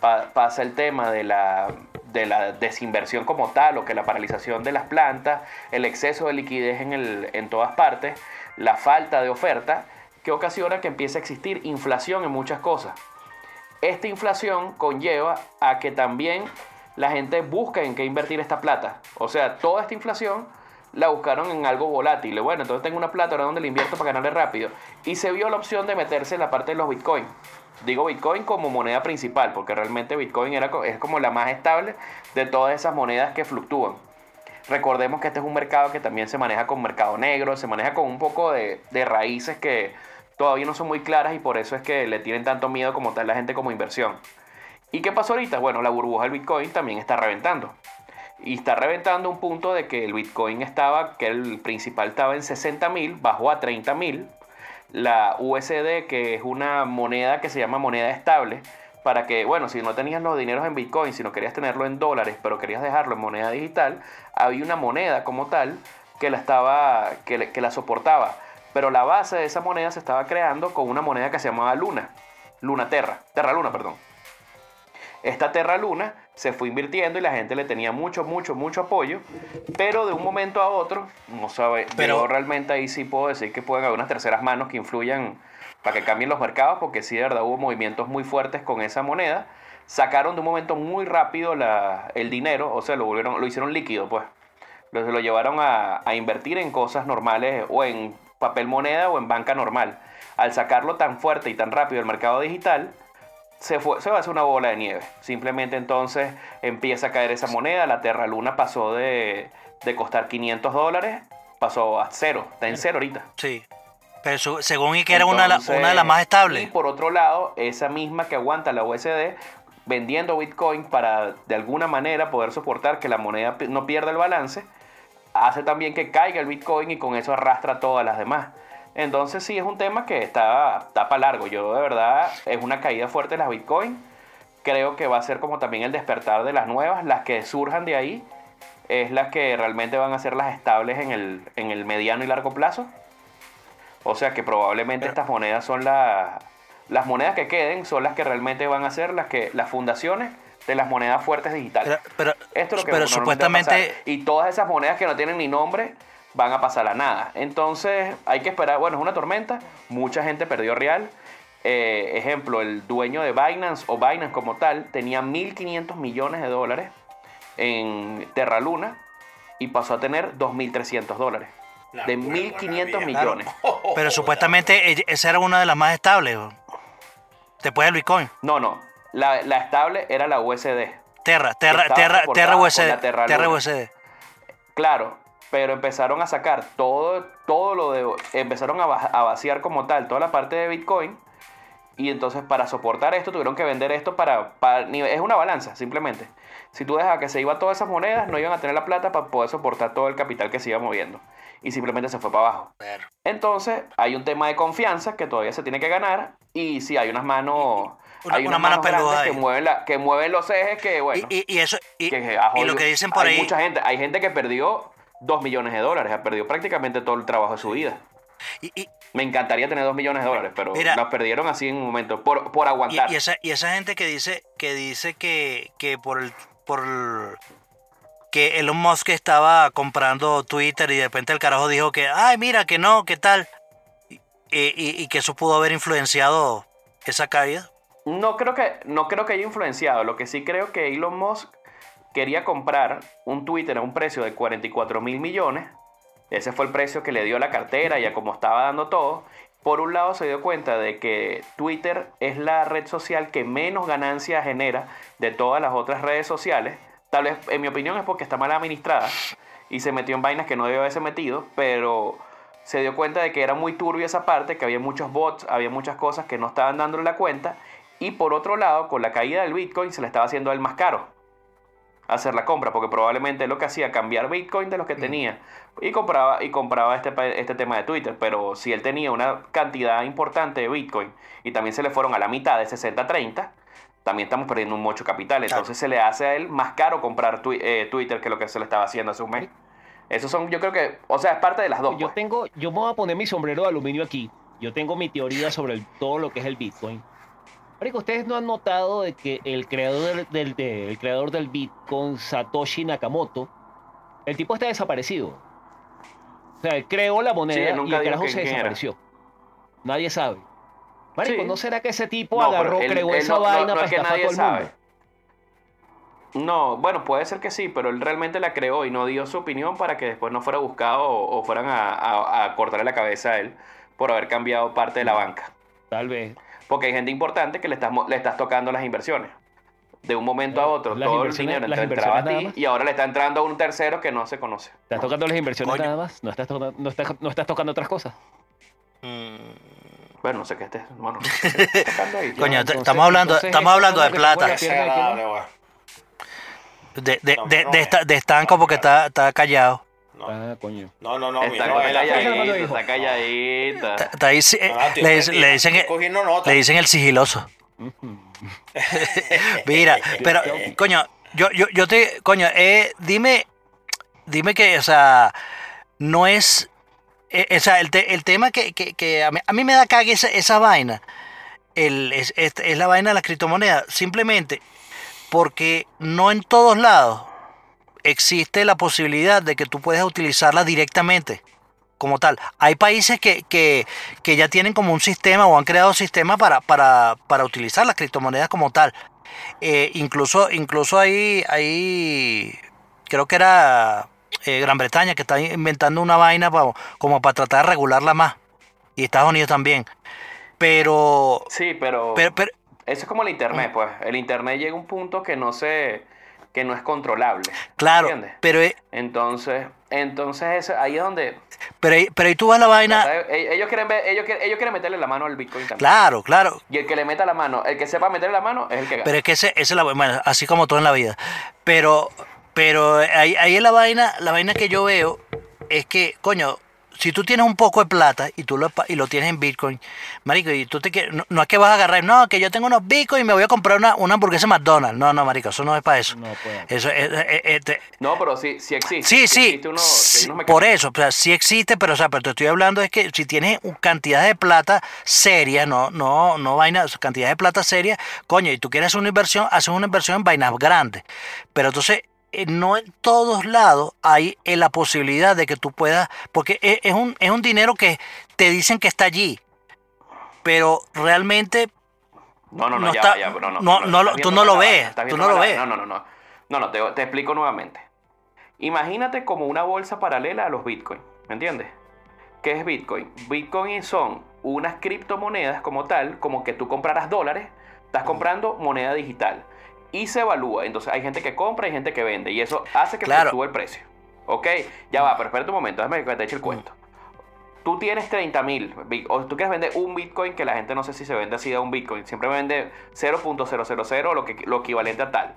pa- pasa el tema de la, de la desinversión como tal, o que la paralización de las plantas, el exceso de liquidez en, el, en todas partes, la falta de oferta, que ocasiona que empiece a existir inflación en muchas cosas. Esta inflación conlleva a que también la gente busca en qué invertir esta plata. O sea, toda esta inflación la buscaron en algo volátil. Bueno, entonces tengo una plata, ahora dónde la invierto para ganarle rápido. Y se vio la opción de meterse en la parte de los bitcoin. Digo bitcoin como moneda principal, porque realmente bitcoin era, es como la más estable de todas esas monedas que fluctúan. Recordemos que este es un mercado que también se maneja con mercado negro, se maneja con un poco de raíces que todavía no son muy claras y por eso es que le tienen tanto miedo como tal la gente como inversión. ¿Y qué pasó ahorita? Bueno, la burbuja del Bitcoin también está reventando. Y está reventando un punto de que el Bitcoin estaba, que el principal estaba en 60 mil, bajó a 30 mil. La USD, que es una moneda que se llama moneda estable, para que, bueno, si no tenías los dineros en Bitcoin, si no querías tenerlo en dólares, pero querías dejarlo en moneda digital, había una moneda como tal que la, estaba, que, la soportaba. Pero la base de esa moneda se estaba creando con una moneda que se llamaba Luna. Luna Terra. Terra Luna, perdón. Esta Terra Luna se fue invirtiendo y la gente le tenía mucho, mucho, mucho apoyo, pero de un momento a otro, no sabe, Pero- yo realmente ahí sí puedo decir que pueden haber unas terceras manos que influyan para que cambien los mercados, porque sí de verdad hubo movimientos muy fuertes con esa moneda. Sacaron de un momento muy rápido la- el dinero, o sea, lo, volvieron, lo hicieron líquido, pues. Lo, lo llevaron a, a invertir en cosas normales o en papel moneda o en banca normal. Al sacarlo tan fuerte y tan rápido del mercado digital, se, fue, se va a hacer una bola de nieve. Simplemente entonces empieza a caer esa moneda. La Terra Luna pasó de, de costar 500 dólares, pasó a cero. Está en cero ahorita. Sí. Pero su- según y que era una, de una las más Y estables. por otro lado, esa misma que aguanta la USD vendiendo Bitcoin para de alguna manera poder soportar que la moneda no pierda el balance, hace también que caiga el Bitcoin y con eso arrastra a todas las demás. Entonces sí es un tema que está, está para largo. Yo de verdad es una caída fuerte de las Bitcoin. Creo que va a ser como también el despertar de las nuevas, las que surjan de ahí, es las que realmente van a ser las estables en el, en el mediano y largo plazo. O sea que probablemente estas monedas son las las monedas que queden son las que realmente van a ser las que las fundaciones de las monedas fuertes digitales. Pero, pero, Esto es lo que pero supuestamente y todas esas monedas que no tienen ni nombre van a pasar a nada. Entonces hay que esperar. Bueno, es una tormenta. Mucha gente perdió real. Eh, ejemplo, el dueño de Binance o Binance como tal tenía 1.500 millones de dólares en Terra Luna y pasó a tener 2.300 dólares. La de pura 1.500 maravilla. millones. Pero [laughs] supuestamente esa era una de las más estables. Después del Bitcoin. No, no. La, la estable era la USD. Terra, Terra, Terra, Terra USD. Terra. USD. Claro, pero empezaron a sacar todo, todo lo de. Empezaron a, a vaciar como tal toda la parte de Bitcoin. Y entonces, para soportar esto, tuvieron que vender esto para. es una balanza, simplemente. Si tú dejas que se iba todas esas monedas, no iban a tener la plata para poder soportar todo el capital que se iba moviendo. Y simplemente se fue para abajo. Entonces, hay un tema de confianza que todavía se tiene que ganar. Y sí, hay unas manos. Una- hay una mano peluda que mueven, la, que mueven los ejes que, bueno. Y, y- y eso, y, que lo que dicen por hay ahí. mucha gente, hay gente que perdió 2 millones de dólares, ha perdido prácticamente todo el trabajo de su vida. y- Me encantaría tener 2 millones de dólares, pero Mira. las perdieron así en un momento, por, por aguantar. y esa, y esa gente que dice que dice que, que por el, por el- que Elon Musk estaba comprando Twitter y de repente el carajo dijo que ay mira que no, qué tal y, y- y que eso pudo haber influenciado esa caída. No creo que, no creo que haya influenciado. Lo que sí creo que Elon Musk quería comprar un Twitter a un precio de 44 mil millones. Ese fue el precio que le dio la cartera y a como estaba dando todo. Por un lado se dio cuenta de que Twitter es la red social que menos ganancias genera de todas las otras redes sociales. Tal vez, en mi opinión, es porque está mal administrada y se metió en vainas que no debió haberse metido, pero se dio cuenta de que era muy turbio esa parte, que había muchos bots, había muchas cosas que no estaban dándole la cuenta. Y por otro lado, con la caída del Bitcoin se le estaba haciendo el más caro hacer la compra, porque probablemente lo que hacía cambiar Bitcoin de los que tenía y compraba y compraba este, este tema de Twitter, pero si él tenía una cantidad importante de Bitcoin y también se le fueron a la mitad de 60-30, también estamos perdiendo un mucho capital, entonces se le hace a él más caro comprar twi- eh, Twitter que lo que se le estaba haciendo hace un mes. Esos son, yo creo que, o sea, es parte de las dos. Yo pues. tengo, yo me voy a poner mi sombrero de aluminio aquí. Yo tengo mi teoría sobre el- todo lo que es el Bitcoin. Marico, ustedes no han notado de que el creador del, del- de- el creador del Bitcoin, Satoshi Nakamoto, el tipo está desaparecido. O sea, él creó la moneda y el carajo se era. desapareció. Nadie sabe. Marico, Sí. ¿no será que ese tipo No, agarró, él- creó él esa no- vaina no para es que estafar nadie todo el sabe. mundo? No, bueno, puede ser que sí, pero él realmente la creó y no dio su opinión para que después no fuera buscado o, o fueran a, a- a cortarle la cabeza a él por haber cambiado parte de la banca. Tal vez. Porque hay gente importante que le estás, le estás tocando las inversiones. De un momento a Claro, otro, las todo el dinero las entra- entraba a ti y ahora le está entrando a un tercero que no se conoce. ¿Estás tocando las inversiones Coño. nada más? ¿No estás, to- no, estás, ¿No estás tocando otras cosas? Mm, Bueno, no sé qué estés, bueno, ¿qué [laughs] estás tocando ahí? Coño, entonces- estamos hablando, entonces estamos hablando de que plata, de de, de, de, estanco porque está, está callado. No, Ah, coño. no, no, no, Está está calladita. Está, está ahí, eh, No, le, dicen, nota. le dicen el sigiloso. [laughs] Mira, pero, coño, yo, yo, yo te, coño, eh, dime, dime que, o sea, no es, eh, o sea, el, te- el tema que, que, que a, mí, a mí me da cague esa, esa vaina, el, es, es, es la vaina de las criptomonedas, simplemente porque no en todos lados existe la posibilidad de que tú puedas utilizarla directamente como tal. Hay países que, que, que ya tienen como un sistema o han creado sistemas para, para, para utilizar las criptomonedas como tal. Eh, incluso, incluso hay, hay, creo que era eh, Gran Bretaña que está inventando una vaina como para tratar de regularla más. Y Estados Unidos también. Pero, Sí, pero, pero, pero- eso es como el internet, pues. El internet llega a un punto que no se, que no es controlable. claro, ¿Entiendes? pero, eh, Entonces, entonces eso- ahí es donde pero, ahí- pero ahí tú vas la vaina. E- ellos quieren ver, ellos quieren, ellos quieren meterle la mano al Bitcoin también. Claro, claro. Y el que le meta la mano, el que sepa meterle la mano es el que gana. Pero es que ese, ese es la bueno, así como todo en la vida. Pero, pero ahí, ahí es la vaina, la vaina que yo veo es que, coño, si tú tienes un poco de plata y tú lo, y lo tienes en Bitcoin, marico, y tú te quieres, no, no es que vas a agarrar, no, que yo tengo unos Bitcoin y me voy a comprar una, una hamburguesa McDonald's. No, no, marico, eso no es para eso. No. Eso es, es- es- te- No, pero sí, sí existe. Sí, sí, existe uno- sí por eso, o sea, sí existe, pero, o sea, pero te estoy hablando es que si tienes cantidad de plata seria, no, no, no vainas, cantidad de plata seria, coño, y tú quieres hacer una inversión, haces una inversión en vainas grandes, pero entonces no en todos lados hay eh, la posibilidad de que tú puedas, porque es, es un, es un dinero que te dicen que está allí, pero realmente No, no, no, no ya, está- ya, no, no, tú no lo ves, tú no lo ves. No, no, no. No, no, te, te explico nuevamente. Imagínate como una bolsa paralela a los Bitcoin, ¿me entiendes? ¿Qué es Bitcoin? Bitcoin son unas criptomonedas como tal, como que tú compraras dólares, estás comprando moneda digital y se evalúa. Entonces hay gente que compra y gente que vende y eso hace que Claro. fluctúe el precio. ¿Ok? Ya va, pero espérate un momento, déjame que te eche el cuento. Tú tienes 30 mil, o tú quieres vender un Bitcoin, que la gente no sé si se vende así de un Bitcoin, siempre vende 0.000, lo, que, lo equivalente a tal.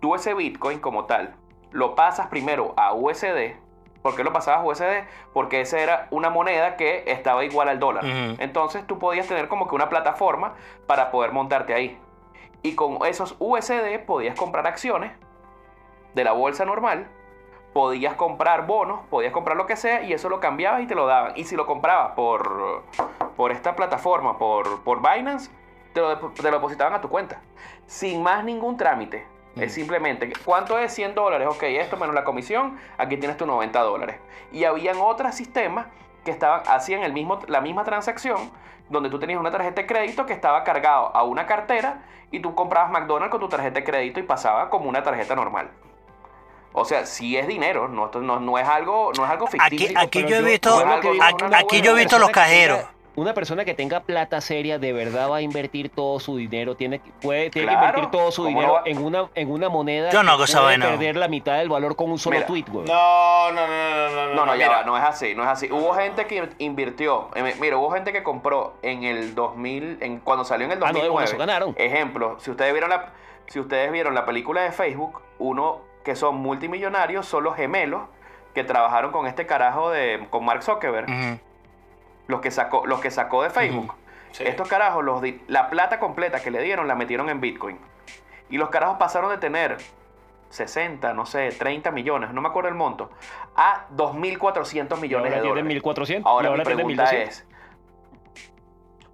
Tú ese Bitcoin como tal, lo pasas primero a USD. ¿Por qué lo pasabas a USD? Porque esa era una moneda que estaba igual al dólar. Entonces tú podías tener como que una plataforma para poder montarte ahí. Y con esos USD podías comprar acciones de la bolsa normal, podías comprar bonos, podías comprar lo que sea y eso lo cambiabas y te lo daban. Y si lo comprabas por, por esta plataforma, por, por Binance, te lo, dep- te lo depositaban a tu cuenta. Sin más ningún trámite. Es simplemente, ¿cuánto es 100 dólares? Ok, esto menos la comisión, aquí tienes tus 90 dólares. Y habían otros sistemas que estaban, hacían el mismo, la misma transacción, donde tú tenías una tarjeta de crédito que estaba cargado a una cartera y tú comprabas McDonald's con tu tarjeta de crédito y pasaba como una tarjeta normal. O sea, sí es dinero, no, esto no, no es algo, no es algo ficticio. Aquí, yo he visto, no algo- aquí, yo he visto los cajeros. Una persona que tenga plata seria de verdad va a invertir todo su dinero, tiene, que- puede, tiene Claro, que invertir todo su ¿cómo dinero no en una, en una moneda Yo no hago que esa puede vaina. perder la mitad del valor con un solo Mira, tweet, güey. No, no, no, no, no, no. No, no, ya mira. va, no es así, no es así. Hubo gente que invirtió, eh, mira, hubo gente que compró en el 2000, en, cuando salió en el Ah, no, de 2009. eso ganaron. Ejemplo, si ustedes vieron la, si ustedes vieron la película de Facebook, uno que son multimillonarios son los gemelos que trabajaron con este carajo de, con Mark Zuckerberg. Los que sacó, los que sacó de Facebook. Sí. Estos carajos, los di- la plata completa que le dieron la metieron en Bitcoin. Y los carajos pasaron de tener 60, no sé, 30 millones, no me acuerdo el monto, a 2.400 Y millones ahora de dólares. 1400 Ahora mi ahora tienen pregunta 1200. es,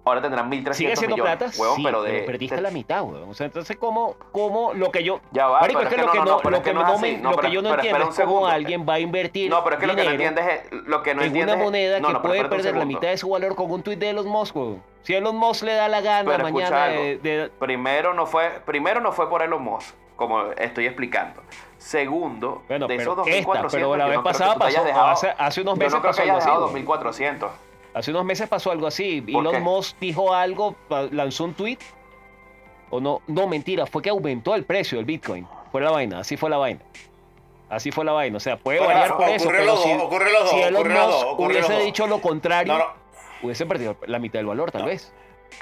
ahora tendrán 1.300 Sigue siendo millones, plata, huevón, sí, pero de... perdiste de- la mitad, weón. O sea, entonces, ¿cómo, cómo lo que yo... Ya va, Marico, pero es que lo que no, no, no, pero lo que no me- No, lo que pero- yo no pero entiendo es cómo alguien va a invertir No, pero es que lo que no entiendes es... Lo que no en una moneda que pero puede perder la mitad de su valor con un tuit de Elon Musk, weón. Si Elon Musk le da la gana Pero mañana de, de- Primero no fue, primero no fue por Elon Musk, como estoy explicando. Segundo, Bueno, de pero esos esta, 2.400, pero la yo vez no pasada pasó, dejado- hace- hace unos yo meses no creo pasó que hayas dejado güey. 2.400. Hace unos meses pasó algo así. Elon Musk dijo algo, lanzó un tweet. O no, no, mentira, fue que aumentó el precio del Bitcoin. Fue la vaina, así fue la vaina. Así fue la vaina. O sea, puede Bueno, variar por ocurre eso. los Pero dos, si, ocurre los dos, si Elon Musk dos, hubiese dos. dicho lo contrario, No, no. hubiese perdido la mitad del valor, tal vez.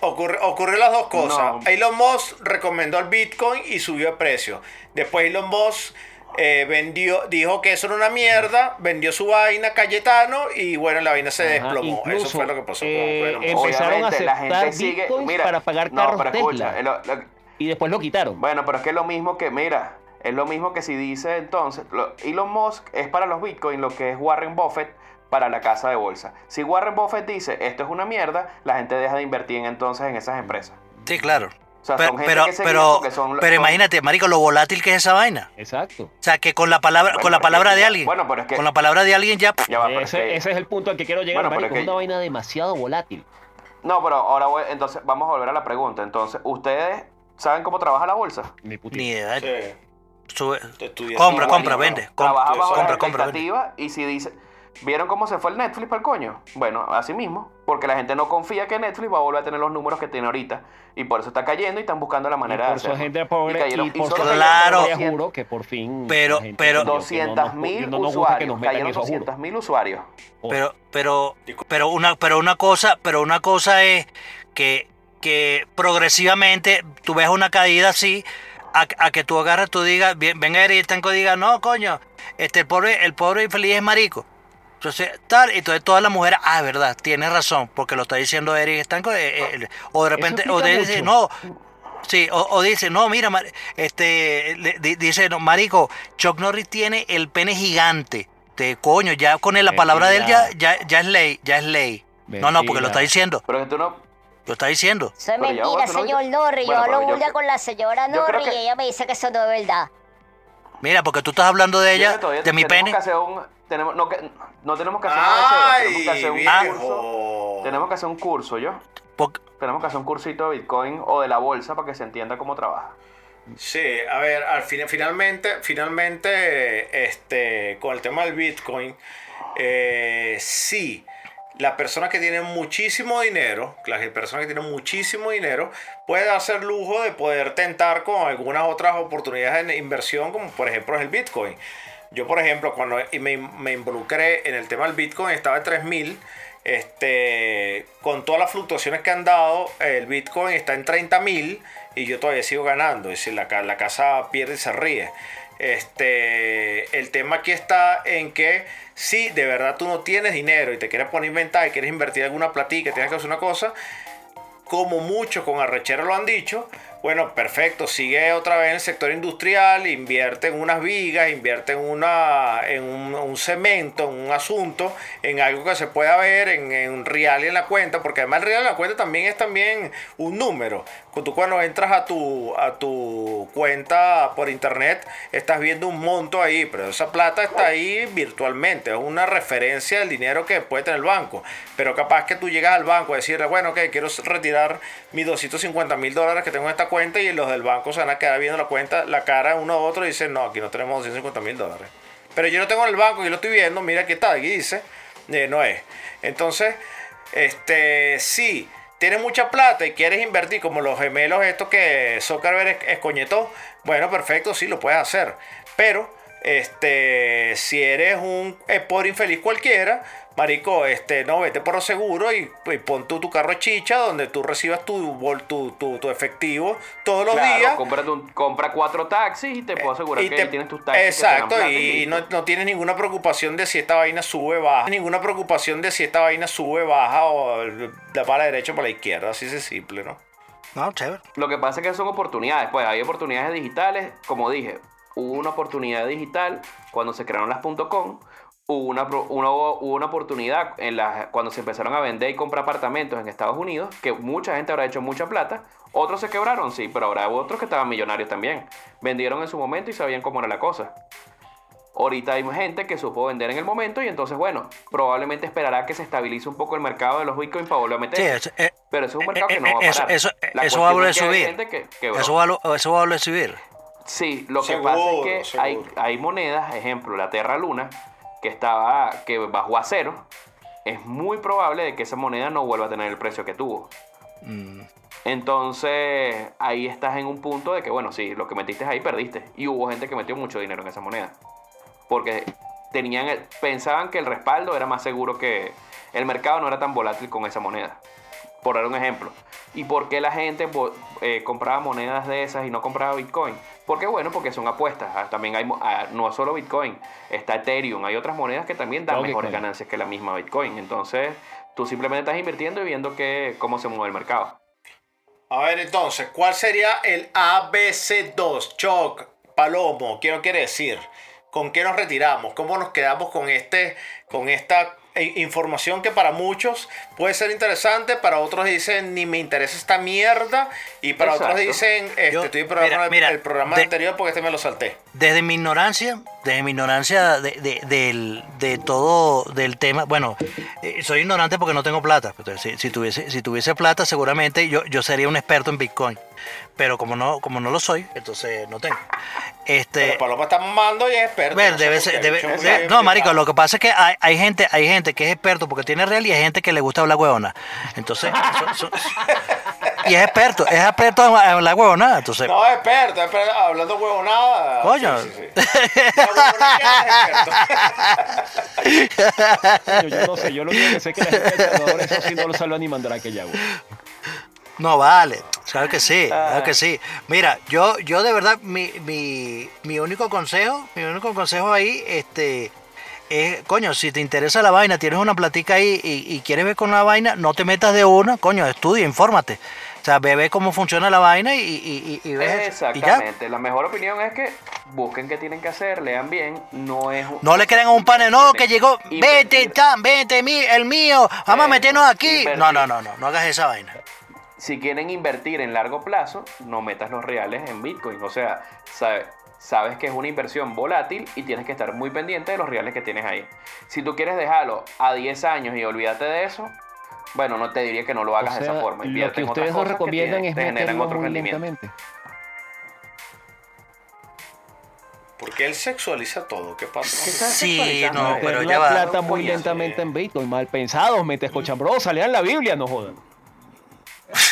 Ocurre, ocurre las dos cosas. No. Elon Musk recomendó el Bitcoin y subió de precio. Después Elon Musk eh, vendió, dijo que eso era una mierda, vendió su vaina Cayetano y bueno, la vaina se Ajá, desplomó. eso fue lo que pasó eh. Empezaron a Obviamente, la aceptar gente sigue... bitcoins Mira, para pagar no, carros pero escucha, Tesla. lo- lo- Y después lo quitaron. Bueno, pero es que es lo mismo que, mira, es lo mismo que si dice entonces, lo- Elon Musk es para los Bitcoin lo que es Warren Buffett para la casa de bolsa. Si Warren Buffett dice esto es una mierda, la gente deja de invertir en- entonces en esas empresas. Sí, claro. O sea, Pero, son gente pero, que se pero, guía porque son- pero son- imagínate, marico, lo volátil que es esa vaina. Exacto. O sea, que con la palabra, Bueno, con la es palabra que- de alguien, bueno, pero es que- con la palabra de alguien ya, Ya va, ese, que- ese es el punto al que quiero llegar, Bueno, marico. es una vaina demasiado volátil. No, pero ahora voy- entonces vamos a volver a la pregunta. Entonces, ¿ustedes saben cómo trabaja la bolsa? Ni idea. Sí, Sube- compra, compra, vende. Compra, compra, compra, y si dice, ¿vieron cómo se fue el Netflix para el coño? Bueno, así mismo, porque la gente no confía que Netflix va a volver a tener los números que tiene ahorita y por eso está cayendo y están buscando la Y manera de por su hacerlo. gente pobre, Y cayeron- y por y Claro. juro que por fin. Pero- pero- entendió que no 200 nos- mil no usuarios, cayeron esos juros. 200 mil usuarios. Pero, pero, pero una, pero una cosa, pero una cosa es que, que progresivamente tú ves una caída así, a, a que tú agarras, tú digas, venga Eric Tanco diga, no, coño, este el pobre, el pobre infeliz es marico. Entonces, tal, y entonces todas las mujeres, ah, verdad, tienes razón, porque lo está diciendo Eric Estanco, eh, eh, o de repente, o explica dice, no, Sí, o, o dice, no, mira, mar- este, le- di- dice, no, marico, Chuck Norris tiene el pene gigante. De coño, ya con la palabra de él ya, ya, ya es ley, ya es ley. No, no, porque lo está Mentira. diciendo, Pero tú no... lo está diciendo. Eso es mentira, vos, ¿tú no señor? Norris. Bueno, yo hablo burda con la señora Norris que- y ella me dice que eso no es verdad. Mira, porque tú estás hablando de ella, de mi tenemos pene. que hacer un... Tenemos, no, que, no tenemos que hacer un Ay, tenemos que hacer un curso. Tenemos que hacer un curso, ¿yo? porque- Tenemos que hacer un cursito de Bitcoin o de la bolsa para que se entienda cómo trabaja. Sí, a ver, al fin, finalmente, finalmente, este, con el tema del Bitcoin, eh, sí, la persona que tiene muchísimo dinero, la persona que tiene muchísimo dinero, puede hacer lujo de poder tentar con algunas otras oportunidades de inversión, como por ejemplo es el Bitcoin. Yo, por ejemplo, cuando me, involucré en el tema del Bitcoin, estaba en 3000. Este, con todas las fluctuaciones que han dado, el Bitcoin está en 30.000 y yo todavía sigo ganando. Es decir, la, la casa pierde y se ríe. Este, el tema aquí está en que si de verdad tú no tienes dinero y te quieres poner a inventar y quieres invertir alguna platica, tienes que hacer una cosa, como muchos con arrechera lo han dicho, Bueno, perfecto. Sigue otra vez en el sector industrial, invierte en unas vigas, invierte en, una, en un, cemento, en un asunto, en algo que se pueda ver, en, en un real y en la cuenta, porque además el real en la cuenta también es también un número. Tú cuando entras a tu, a tu cuenta por internet, estás viendo un monto ahí, pero esa plata está ahí virtualmente, es una referencia del dinero que puede tener el banco. Pero capaz que tú llegas al banco a decirle, bueno, ok, quiero retirar mis 250 mil dólares que tengo en esta cuenta y los del banco se van a quedar viendo la cuenta, la cara uno a otro y dicen, no, aquí no tenemos 250 mil dólares. Pero yo no tengo en el banco, yo lo estoy viendo, mira aquí está, aquí dice, eh, no es. Entonces, este, sí, tienes mucha plata y quieres invertir como los gemelos estos que Zuckerberg escoñetó, bueno, perfecto, sí, lo puedes hacer. Pero, este, si eres un pobre infeliz cualquiera, marico, este, no, vete por lo seguro y, y pon tú tu carro chicha donde tú recibas tu, tu, tu, tu efectivo todos los Claro, días. compra, tu- compra cuatro taxis y te puedo asegurar Y que te- ahí tienes tus taxis. Exacto, y no, no tienes ninguna preocupación de si esta vaina sube baja, ninguna preocupación de si esta vaina sube baja o da para la derecha o para la izquierda, así de simple, ¿no? No, chévere. Lo que pasa es que son oportunidades, pues hay oportunidades digitales, como dije, hubo una oportunidad digital cuando se crearon las .com, hubo una, una- hubo una oportunidad en las, cuando se empezaron a vender y comprar apartamentos en Estados Unidos, que mucha gente habrá hecho mucha plata, otros se quebraron, sí, pero habrá otros que estaban millonarios también, vendieron en su momento y sabían cómo era la cosa. Ahorita hay gente que supo vender en el momento y entonces, bueno, probablemente esperará que se estabilice un poco el mercado de los bitcoins para volver a meter. Sí, eso, eh, Pero eso es un mercado que eh, no va a parar. eso- va a volver a subir. que eso, va eso va a volver a subir. Sí, lo que pasa es que hay, hay monedas, ejemplo, la Terra Luna, que estaba, que bajó a cero. Es muy probable de que esa moneda no vuelva a tener el precio que tuvo. Mm, Entonces, ahí estás en un punto de que, bueno, sí, lo que metiste ahí perdiste. Y hubo gente que metió mucho dinero en esa moneda. Porque tenían el- pensaban que el respaldo era más seguro que el mercado no era tan volátil con esa moneda. Por dar un ejemplo. ¿Y por qué la gente eh, compraba monedas de esas y no compraba Bitcoin? Porque bueno, porque son apuestas. Ah, También hay, ah, no solo Bitcoin, está Ethereum, hay otras monedas que también dan Dogecoin. mejores ganancias que la misma Bitcoin. Entonces, tú simplemente estás invirtiendo y viendo que, cómo se mueve el mercado. A ver, entonces, ¿cuál sería el ABC2? Choc, Palomo, ¿qué nos quiere decir? ¿Con qué nos retiramos? ¿Cómo nos quedamos con, este, con esta información que para muchos puede ser interesante, para otros dicen ni me interesa esta mierda y para otros dicen este, Yo- estoy programa- mira, mira, el programa de- anterior porque este me lo salté. Desde mi ignorancia, desde mi ignorancia de, de- del, de todo del tema, bueno, eh, soy ignorante porque no tengo plata. Entonces, si, si tuviese, si tuviese plata, seguramente yo, yo sería un experto en Bitcoin. Pero como no, como no lo soy, entonces no tengo. Este, Pero Paloma está mamando y es experto. Ver, no debe ser- debe- no, marico, lo que pasa es que hay, hay gente, hay gente que es experto porque tiene real y hay gente que le gusta hablar huevona. Entonces, so- so- y es experto, es experto en hablar huevona. Entonces, No, es experto, es experto, hablando huevonada. Coño. Sí, sí, huevonada. Coño, yo no sé, yo lo único que sé es que la gente Salvador eso sí no lo salva ni mandar que agua. No vale, sabes que sí, sabes que sí. Mira, yo, yo de verdad, mi, mi, mi único consejo, mi único consejo ahí, este, es, coño, si te interesa la vaina, tienes una platica ahí y, y quieres ver con la vaina, no te metas de una, coño, estudia, infórmate. O sea, ve, ve cómo funciona la vaina y, y, y, y ves. ya. Exactamente. La mejor opinión es que busquen qué tienen que hacer, lean bien. No es No le crean a un pane, no, que llegó, Invertir. vete, tan, vete, mi, el mío, vamos a meternos aquí. invertir. No, no, no, no, no hagas esa vaina. Si quieren invertir en largo plazo, no metas los reales en Bitcoin. O sea, sabe- sabes que es una inversión volátil y tienes que estar muy pendiente de los reales que tienes ahí. Si tú quieres dejarlo a 10 años y olvídate de eso, bueno, no te diría que no lo hagas de esa forma. lo Invierte que en otras ustedes nos que recomiendan tienen- es meterlo otros muy lentamente. Porque él sexualiza todo. ¿Qué pasa? ¿Qué estás Sí, no, pero ya va. plata muy lentamente en Bitcoin, mal pensados, metes cochambrosa, lean la Biblia, no jodan.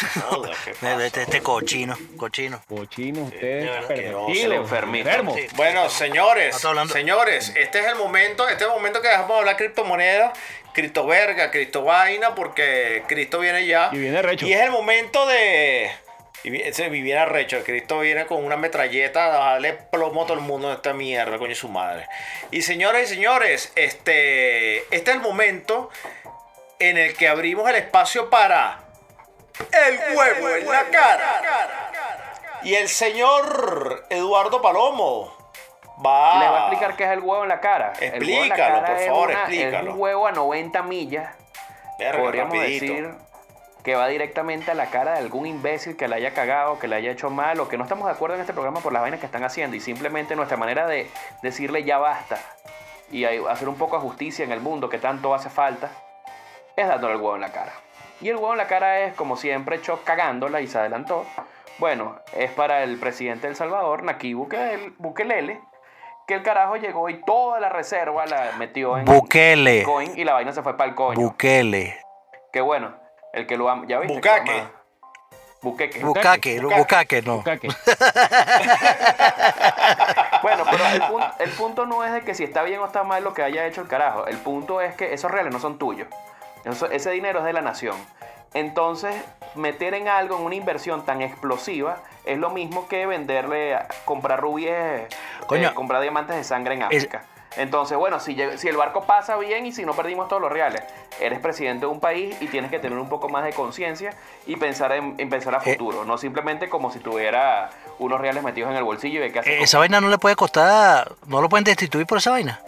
[laughs] Este, este cochino, cochino. Cochino, enfermos. Sí. Bueno, señores, señores, este es el momento, este es el momento que dejamos de hablar criptomonedas, criptoverga, criptovaina, porque Cristo viene ya. Y viene recho. Y es el momento de. Y vi- ese viene recho, Cristo viene con una metralleta a darle plomo a todo el mundo de esta mierda, coño su madre. Y señores y señores, este, este es el momento en el que abrimos el espacio para el huevo en la cara. Y el señor Eduardo Palomo va, Le va a explicar qué es el huevo en la cara. El huevo en la Explícalo, cara por es favor, una- explícalo. Es un huevo a 90 millas. Verga, Podríamos rapidito. decir que va directamente a la cara de algún imbécil que le haya cagado, que le haya hecho mal o que no estamos de acuerdo en este programa por las vainas que están haciendo y simplemente nuestra manera de decirle ya basta y hacer un poco de justicia en el mundo que tanto hace falta es dándole el huevo en la cara. Y el huevo en la cara es, como siempre, Choc cagándola y se adelantó. Bueno, es para el presidente del Salvador, Nayib Bukele, Bukelele, que el carajo llegó y toda la reserva la metió en Bukele. Bitcoin y la vaina se fue para el coño. Bukele. Qué bueno. El que lo ama. ¿Ya viste? Bucaque. Que ama. Buqueque. Bukake, Bukake. Bukake no. Bucaque. [laughs] Bueno, pero el punto, el punto no es de que si está bien o está mal lo que haya hecho el carajo. El punto es que esos reales no son tuyos. Ese dinero es de la nación. Entonces, meter en algo, en una inversión tan explosiva, es lo mismo que venderle, comprar rubíes, Coño. eh, comprar diamantes de sangre en África. Entonces, bueno, si, si el barco pasa bien y si no perdimos todos los reales, eres presidente de un país y tienes que tener un poco más de conciencia y pensar en, en pensar a Eh. futuro, no simplemente como si tuviera unos reales metidos en el bolsillo y ve qué hace Eh, Esa vaina no le puede costar, no lo pueden destituir por esa vaina.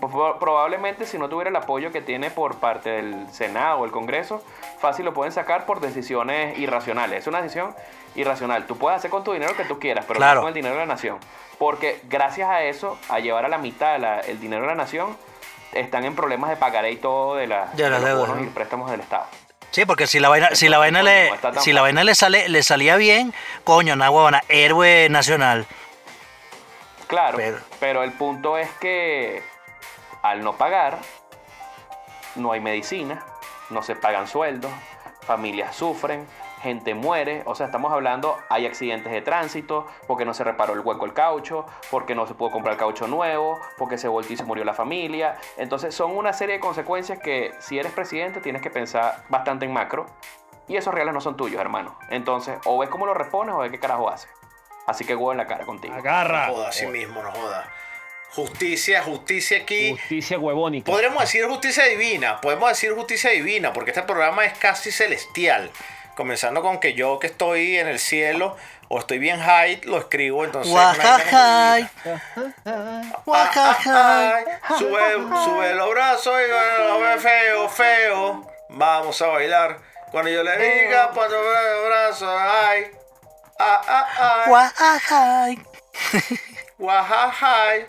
Po- probablemente si no tuviera el apoyo que tiene por parte del Senado o el Congreso, fácil lo pueden sacar por decisiones irracionales. Es una decisión irracional. Tú puedes hacer con tu dinero lo que tú quieras, pero Claro. no con el dinero de la nación. Porque gracias a eso, a llevar a la mitad la- el dinero de la nación, están en problemas de pagaré y todo de, la, De los bonos ¿no? y préstamos del Estado. Sí, porque si la vaina, si la vaina le, no si la vaina le sale, le salía bien, coño, una huevona, héroe nacional. Claro, Pero- pero... el punto es que al no pagar, no hay medicina, no se pagan sueldos, familias sufren, gente muere, o sea, estamos hablando, hay accidentes de tránsito, porque no se reparó el hueco el caucho, porque no se pudo comprar caucho nuevo, porque se volteó y se murió la familia. Entonces son una serie de consecuencias que si eres presidente tienes que pensar bastante en macro. Y esos reales no son tuyos, hermano. Entonces, o ves cómo lo respondes o ves qué carajo haces. Así que huevo en la cara contigo. Agarra. No joda, así mismo, no joda. Justicia, justicia aquí. Justicia huevónica. Podríamos decir justicia divina, podemos decir justicia divina, porque este programa es casi celestial. Comenzando con que yo que estoy en el cielo o estoy bien high, lo escribo, entonces... Guajajay, guajajay. Ay, sube, sube los brazos y lo ve feo, feo. Vamos a bailar. Cuando yo le diga, cuando los brazos, ay. Ah, ah, ay. Guajajay. Guajajay.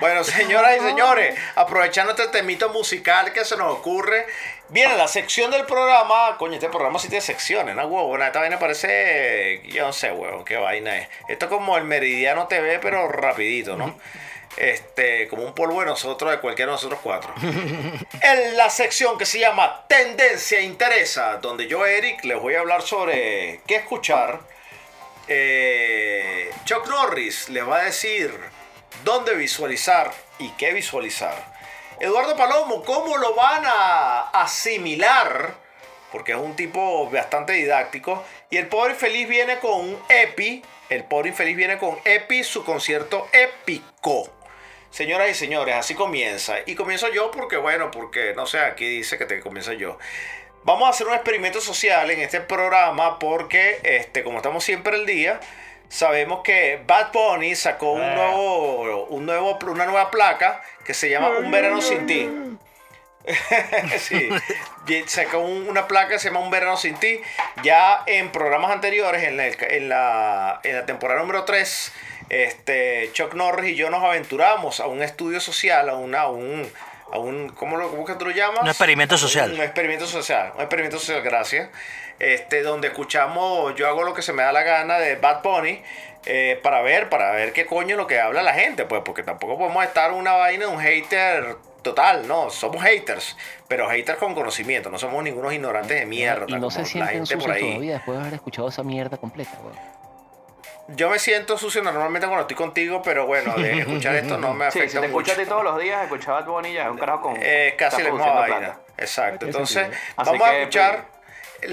Bueno, señoras y señores, aprovechando este temito musical que se nos ocurre, viene la sección del programa. Coño, este programa sí tiene secciones, ¿no, huevo? Esta vaina parece. Yo no sé, huevo, qué vaina es. Esto es como el Meridiano TV, pero rapidito, ¿no? Este, como un polvo de nosotros, de cualquiera de nosotros cuatro. [laughs] En la sección que se llama Tendencia Interesa, donde yo, Eric, les voy a hablar sobre qué escuchar. Eh, Chuck Norris les va a decir dónde visualizar y qué visualizar. Eduardo Palomo, ¿cómo lo van a asimilar? Porque es un tipo bastante didáctico. Y el pobre infeliz viene con un EPI. El pobre infeliz viene con EPI, su concierto épico. Señoras y señores, así comienza. Y comienzo yo porque, bueno, porque, no sé, aquí dice que te comienza yo. Vamos a hacer un experimento social en este programa porque, este, como estamos siempre el día, sabemos que Bad Bunny sacó un nuevo, un nuevo, una nueva placa que se llama Un Verano Sin Ti. [laughs] sí, sacó un- una placa que se llama Un Verano Sin Ti. Ya en programas anteriores, en la, en la, en la temporada número 3, este, Chuck Norris y yo nos aventuramos a un estudio social, a, una, a un... A un ¿cómo, lo, ¿Cómo que tú lo llamas? Un experimento social. Un experimento social, un experimento social, gracias. Este, donde escuchamos Yo hago lo que se me da la gana de Bad Bunny. eh, para ver, para ver qué coño es lo que habla la gente, pues, porque tampoco podemos estar una vaina, un hater total, no, somos haters, pero haters con conocimiento, no somos ningunos ignorantes de mierda. Y no se la sienten gente por sucios ahí. todavía después de haber escuchado esa mierda completa, weón. Yo me siento sucio normalmente cuando estoy contigo, pero bueno, de escuchar esto no me [laughs] Sí, afecta si te mucho. escuchas a ti todos los días, escuchar a Bad Bunny ya es un carajo con. Eh, casi la misma vaina. plata. Exacto. Entonces. Así vamos a escuchar eh,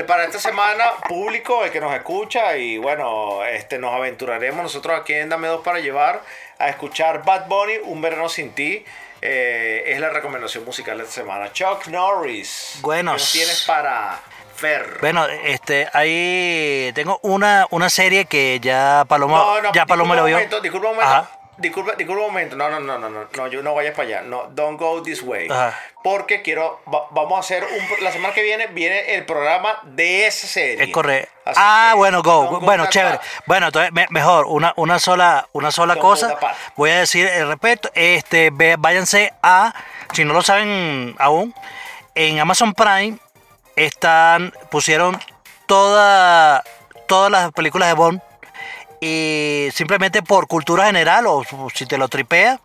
para esta semana público, el que nos escucha, y bueno, este nos aventuraremos nosotros aquí en Dame Dos para llevar a escuchar Bad Bunny, Un Verano Sin Ti. Eh, es la recomendación musical de esta semana. Chuck Norris. Buenos. ¿qué tienes para ver. Bueno, este, ahí tengo una, una serie que ya Paloma, no, no, ya Paloma lo vio. disculpa un momento. Disculpa, disculpa un momento. No, no, no, no, no, no, yo no vayas para allá. No, don't go this way. Ajá. Porque quiero, va- vamos a hacer un, la semana que viene viene el programa de esa serie. Es correcto. Así Ah, bueno, go. Bueno, chévere. Bueno, entonces me- mejor, una, una sola, una sola Don't cosa. Voy a decir el respeto. Este, ve- váyanse a, si no lo saben aún, en Amazon Prime están, pusieron toda, todas las películas de Bond y simplemente por cultura general o si te lo tripeas,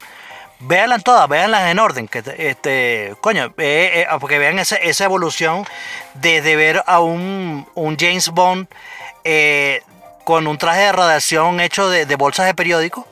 véanlas todas, véanlas en orden, que te- este, coño, eh, eh, porque vean esa, esa evolución desde ver a un, un James Bond eh, con un traje de radiación hecho de, de bolsas de periódico.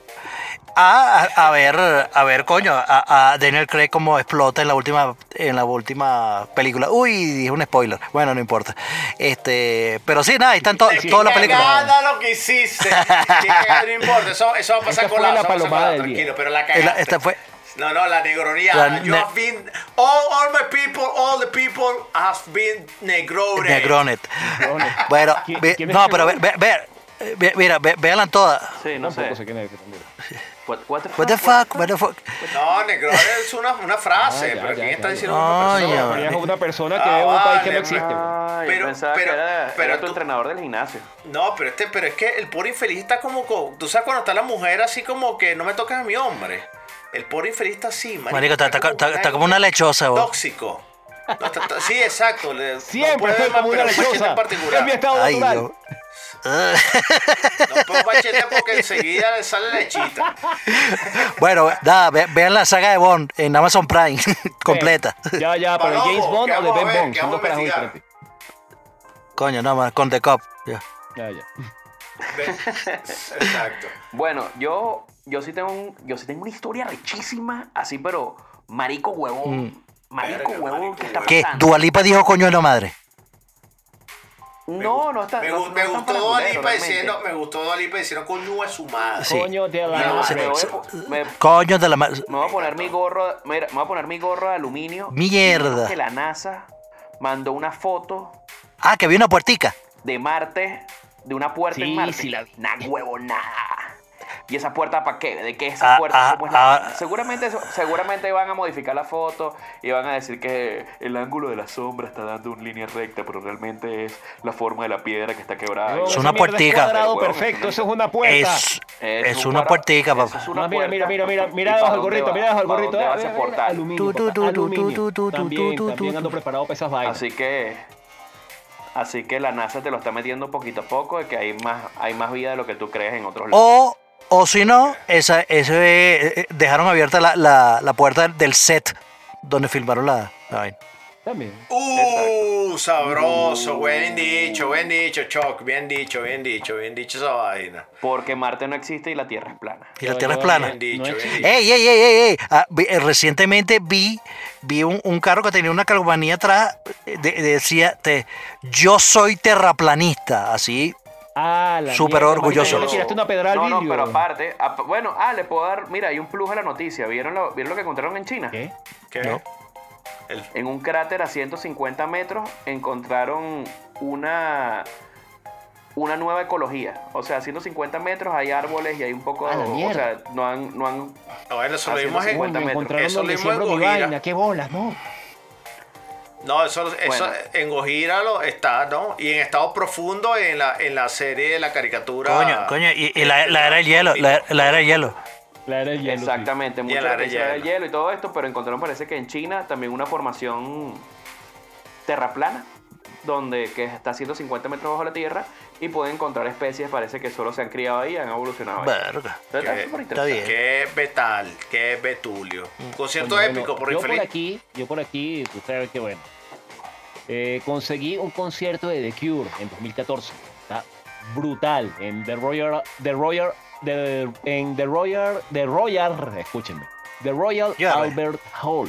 A, a, ver, a ver, coño, a, a Daniel Craig como explota en la última, en la última película. Uy, dije un spoiler. Bueno, no importa. Este, pero sí, nada, ahí están to- lo que hiciste. Qué cagada, no importa, eso, eso va a pasar Esta con fue la, la eso va a pasar con palomada la, del tranquilo, día. pero la la- cagaste. Esta fue, No, no, la negronía. La you ne- have been, all, all my people, all the people have been negrones. Negronet. Negronet. [laughs] Bueno, ¿Quién- ve- quién es no, pero ve, Negronet? ve- ve- ve- mira, ve- véanlas todas. Sí, no sé quién es. [laughs] What, what the fuck? What the fuck, what the fuck. No, negrone es una, una frase, Ah, ya, pero ya, ¿quién está ya. diciendo una Ay, persona? ya. Es una persona que Ah, en un país que no existe. Ay, Pero- pensaba pero- que era, pero era tu tú- entrenador del gimnasio. No, pero este, pero es que el pobre infeliz está como, co- tú sabes cuando está la mujer así como que no me tocas a mi hombre. El pobre infeliz está así, marico, Marico, está, está- está- está como una lechosa, vos. tóxico. No, está- está- sí, exacto. no Siempre puede estoy como una lechosa. en particular. Es mi estado Ay, natural. yo. No puedo machete porque enseguida le sale lechita. Bueno, nada, ve- vean la saga de Bond en Amazon Prime, [laughs] completa. Ya, ya, pero Palomo, James Bond ¿qué o de Ben ver? Bond. ¿Qué Son dos diferentes. Coño, no más, con The Cop. ya. Ya, ya. Exacto. Bueno, yo, yo sí tengo un- yo sí tengo una historia rechísima, así, pero marico huevón. Marico Verga, huevón, marico ¿qué está pasando? Dualipa dijo coño de la madre. No, no está. Me, no- no me tan gustó Dolipa diciendo, me gustó Dolipa diciendo coño a su madre. Sí. Coño de la No, madre. me, voy a po- me- Coño de la madre. me voy a poner mi gorro, mira, me voy a poner mi gorro de aluminio. Mierda. Que la NASA mandó una foto Ah, que vi una puertica. de Marte, de una puerta en Marte. sí la vi. Nah, huevo, nada. ¿Y esa puerta para qué? ¿De qué es esa Ah, puerta? ah, ¿Cómo es ah. seguramente, seguramente van a modificar la foto y van a decir que el ángulo de la sombra está dando una línea recta, pero realmente es la forma de la piedra que está quebrada. Es una puertica. cuadrado Huevón, perfecto, eso es una puerta. Es, es un una puertica, papá. es una mira, mira, puerta. mira, mira, ¿Y mira para debajo dónde gorrito, va? mira debajo ¿Para gorrito. mira, mira? Aluminio, papá, También, también ando preparado para esas vainas. Así que así que la NASA te lo está metiendo poquito a poco de que hay más hay más vida de lo que tú crees en otros lados. O, o si no, esa, ese, eh, dejaron abierta la, la, la puerta del set donde filmaron la, la vaina. También. Uh, sabroso, buen dicho, buen dicho, Choc, bien dicho, bien dicho, bien dicho esa vaina. Porque Marte no existe y la Tierra es plana. Y la Yo- tierra es plana. Bien dicho, No bien dicho. Ey, ey, ey, ey, ey. Ah, vi- eh, recientemente vi, vi un, un carro que tenía una calcomanía atrás, eh, de- decía, te, yo soy terraplanista, así. Ah, la Súper orgulloso. marico, Le tiraste una pedra al no, no, pero aparte, ap- bueno, ah, le puedo dar, mira, hay un plus a la noticia. ¿Vieron lo, ¿vieron lo que encontraron en China? ¿Qué? ¿Qué? No. El- En un cráter a 150 metros encontraron una una nueva ecología. O sea, a 150 metros hay árboles y hay un poco A la O sea, no han, no han Ah, bueno, eso lo vimos en, 50 Uy, me metros. encontraron Eso lo vimos en Gojira. Qué bolas, ¿no? No, eso, eso Bueno. en Gojira lo está, ¿no? Y en estado profundo en la, en la serie de la caricatura. Coño, coño, y, y la, la era del hielo, la, la era del hielo. La era del hielo. Exactamente, área la de del hielo y todo esto, pero encontraron parece que en China también una formación terraplana, donde que está a 150 metros bajo la tierra y pueden encontrar especies, parece que solo se han criado ahí y han evolucionado ahí. Verga. Entonces, Que- está bien. Qué Betal, qué Betulio. Un concierto Bueno, épico por yo por aquí, yo por aquí, tú sabes que bueno. eh, conseguí un concierto de The Cure en 2014. Está brutal. En The Royal, The Royal, The- en The Royal, The Royal, escúchenme. The Royal. Albert Hall.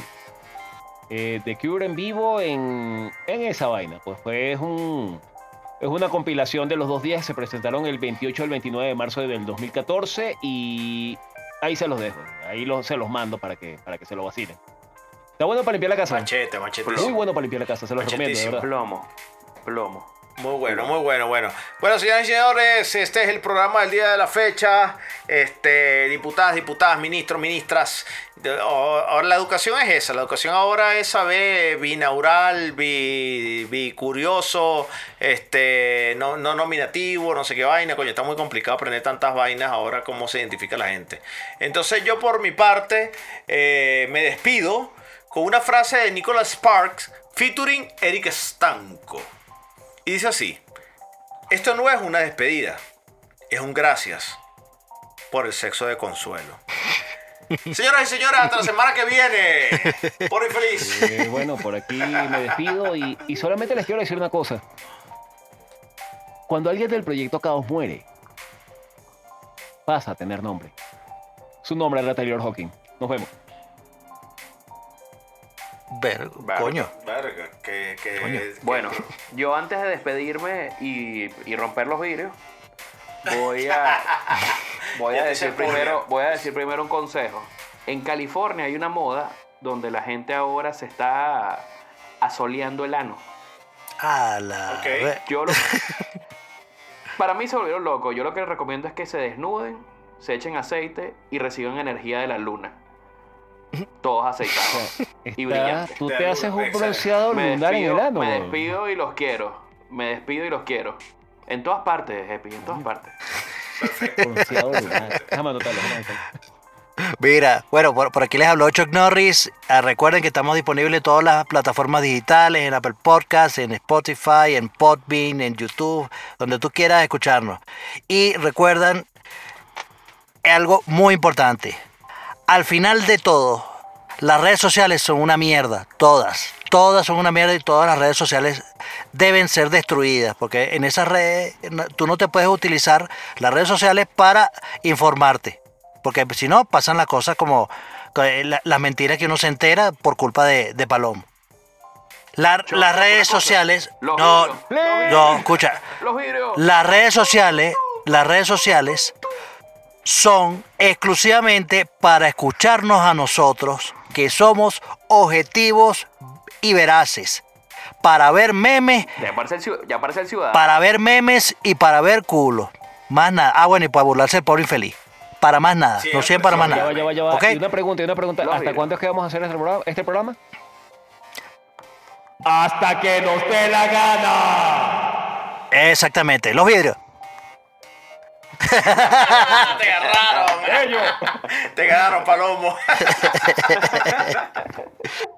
Eh, The Cure en vivo en, en esa vaina. Pues fue un, es una compilación de los dos días. Se presentaron el 28 al 29 de marzo del 2014 y ahí se los dejo. Ahí los, se los mando para que, para que se lo vacilen. Está bueno para limpiar la casa. Machete, machete. Muy bueno para limpiar la casa, se los recomiendo, de verdad. Plomo. plomo. Muy bueno, muy bueno, bueno. Bueno, señoras y señores, este es el programa del día de la fecha. Este, diputadas, diputadas, ministros, ministras. Ahora la educación es esa. La educación ahora es saber binaural, bi, bicurioso, este, no, no nominativo, no sé qué vaina. Coño, está muy complicado aprender tantas vainas ahora cómo se identifica la gente. Entonces yo por mi parte eh, me despido con una frase de Nicholas Sparks featuring Eric Stanco. Y dice así, esto no es una despedida, es un gracias por el sexo de consuelo. [laughs] Señoras y señores, hasta la semana que viene. Por y feliz. [laughs] Eh, bueno, por aquí me despido y, y solamente les quiero decir una cosa. Cuando alguien del proyecto Caos muere, pasa a tener nombre. Su nombre era Taylor Hawking. Nos vemos. Ver, coño. Verga, que, que- Coño. que- Bueno, yo antes de despedirme y, y romper los vidrios, voy a, [laughs] voy, a decir primero, voy a decir primero un consejo. En California hay una moda donde la gente ahora se está asoleando el ano. A la Ok. ve- Yo lo- [laughs] Para mí se volvieron locos. Yo lo que les recomiendo es que se desnuden, se echen aceite y reciban energía de la luna. [laughs] Todos aceitados. Y brillantes. tú te hacer un bronceado Me lunar en despido, el ano. me despido y los quiero. Me despido y los quiero. En todas partes, Epi, en todas partes. Bronceado lunar. [laughs] Déjame anotarlo. Mira, bueno, por, por aquí les habló Chuck Norris. Ah, recuerden que estamos disponibles en todas las plataformas digitales, en Apple Podcasts, en Spotify, en Podbean, en YouTube, donde tú quieras escucharnos. Y recuerden algo muy importante. Al final de todo, las redes sociales son una mierda, todas. Todas son una mierda y todas las redes sociales deben ser destruidas, porque en esas redes tú no te puedes utilizar las redes sociales para informarte, porque si no pasan las cosas como la- las mentiras que uno se entera por culpa de, de Palomo. La- las redes sociales, no, no, escucha, las redes sociales, las redes sociales son exclusivamente para escucharnos a nosotros, que somos objetivos y veraces, para ver memes, Ya aparece el, ya aparece el ciudadano. para ver memes y para ver culo. Más nada. Ah, bueno, y para burlarse del pobre infeliz. Para más nada. no Siempre, sirven para más siempre. Ya va, nada. ya va, ya va. ¿Ok? Y una pregunta, y una pregunta. Los ¿Hasta cuándo es que vamos a hacer este programa? Este programa? Hasta que nos dé la gana. Exactamente. Los vidrios. Te agarraron. Te agarraron, Palomo. [laughs]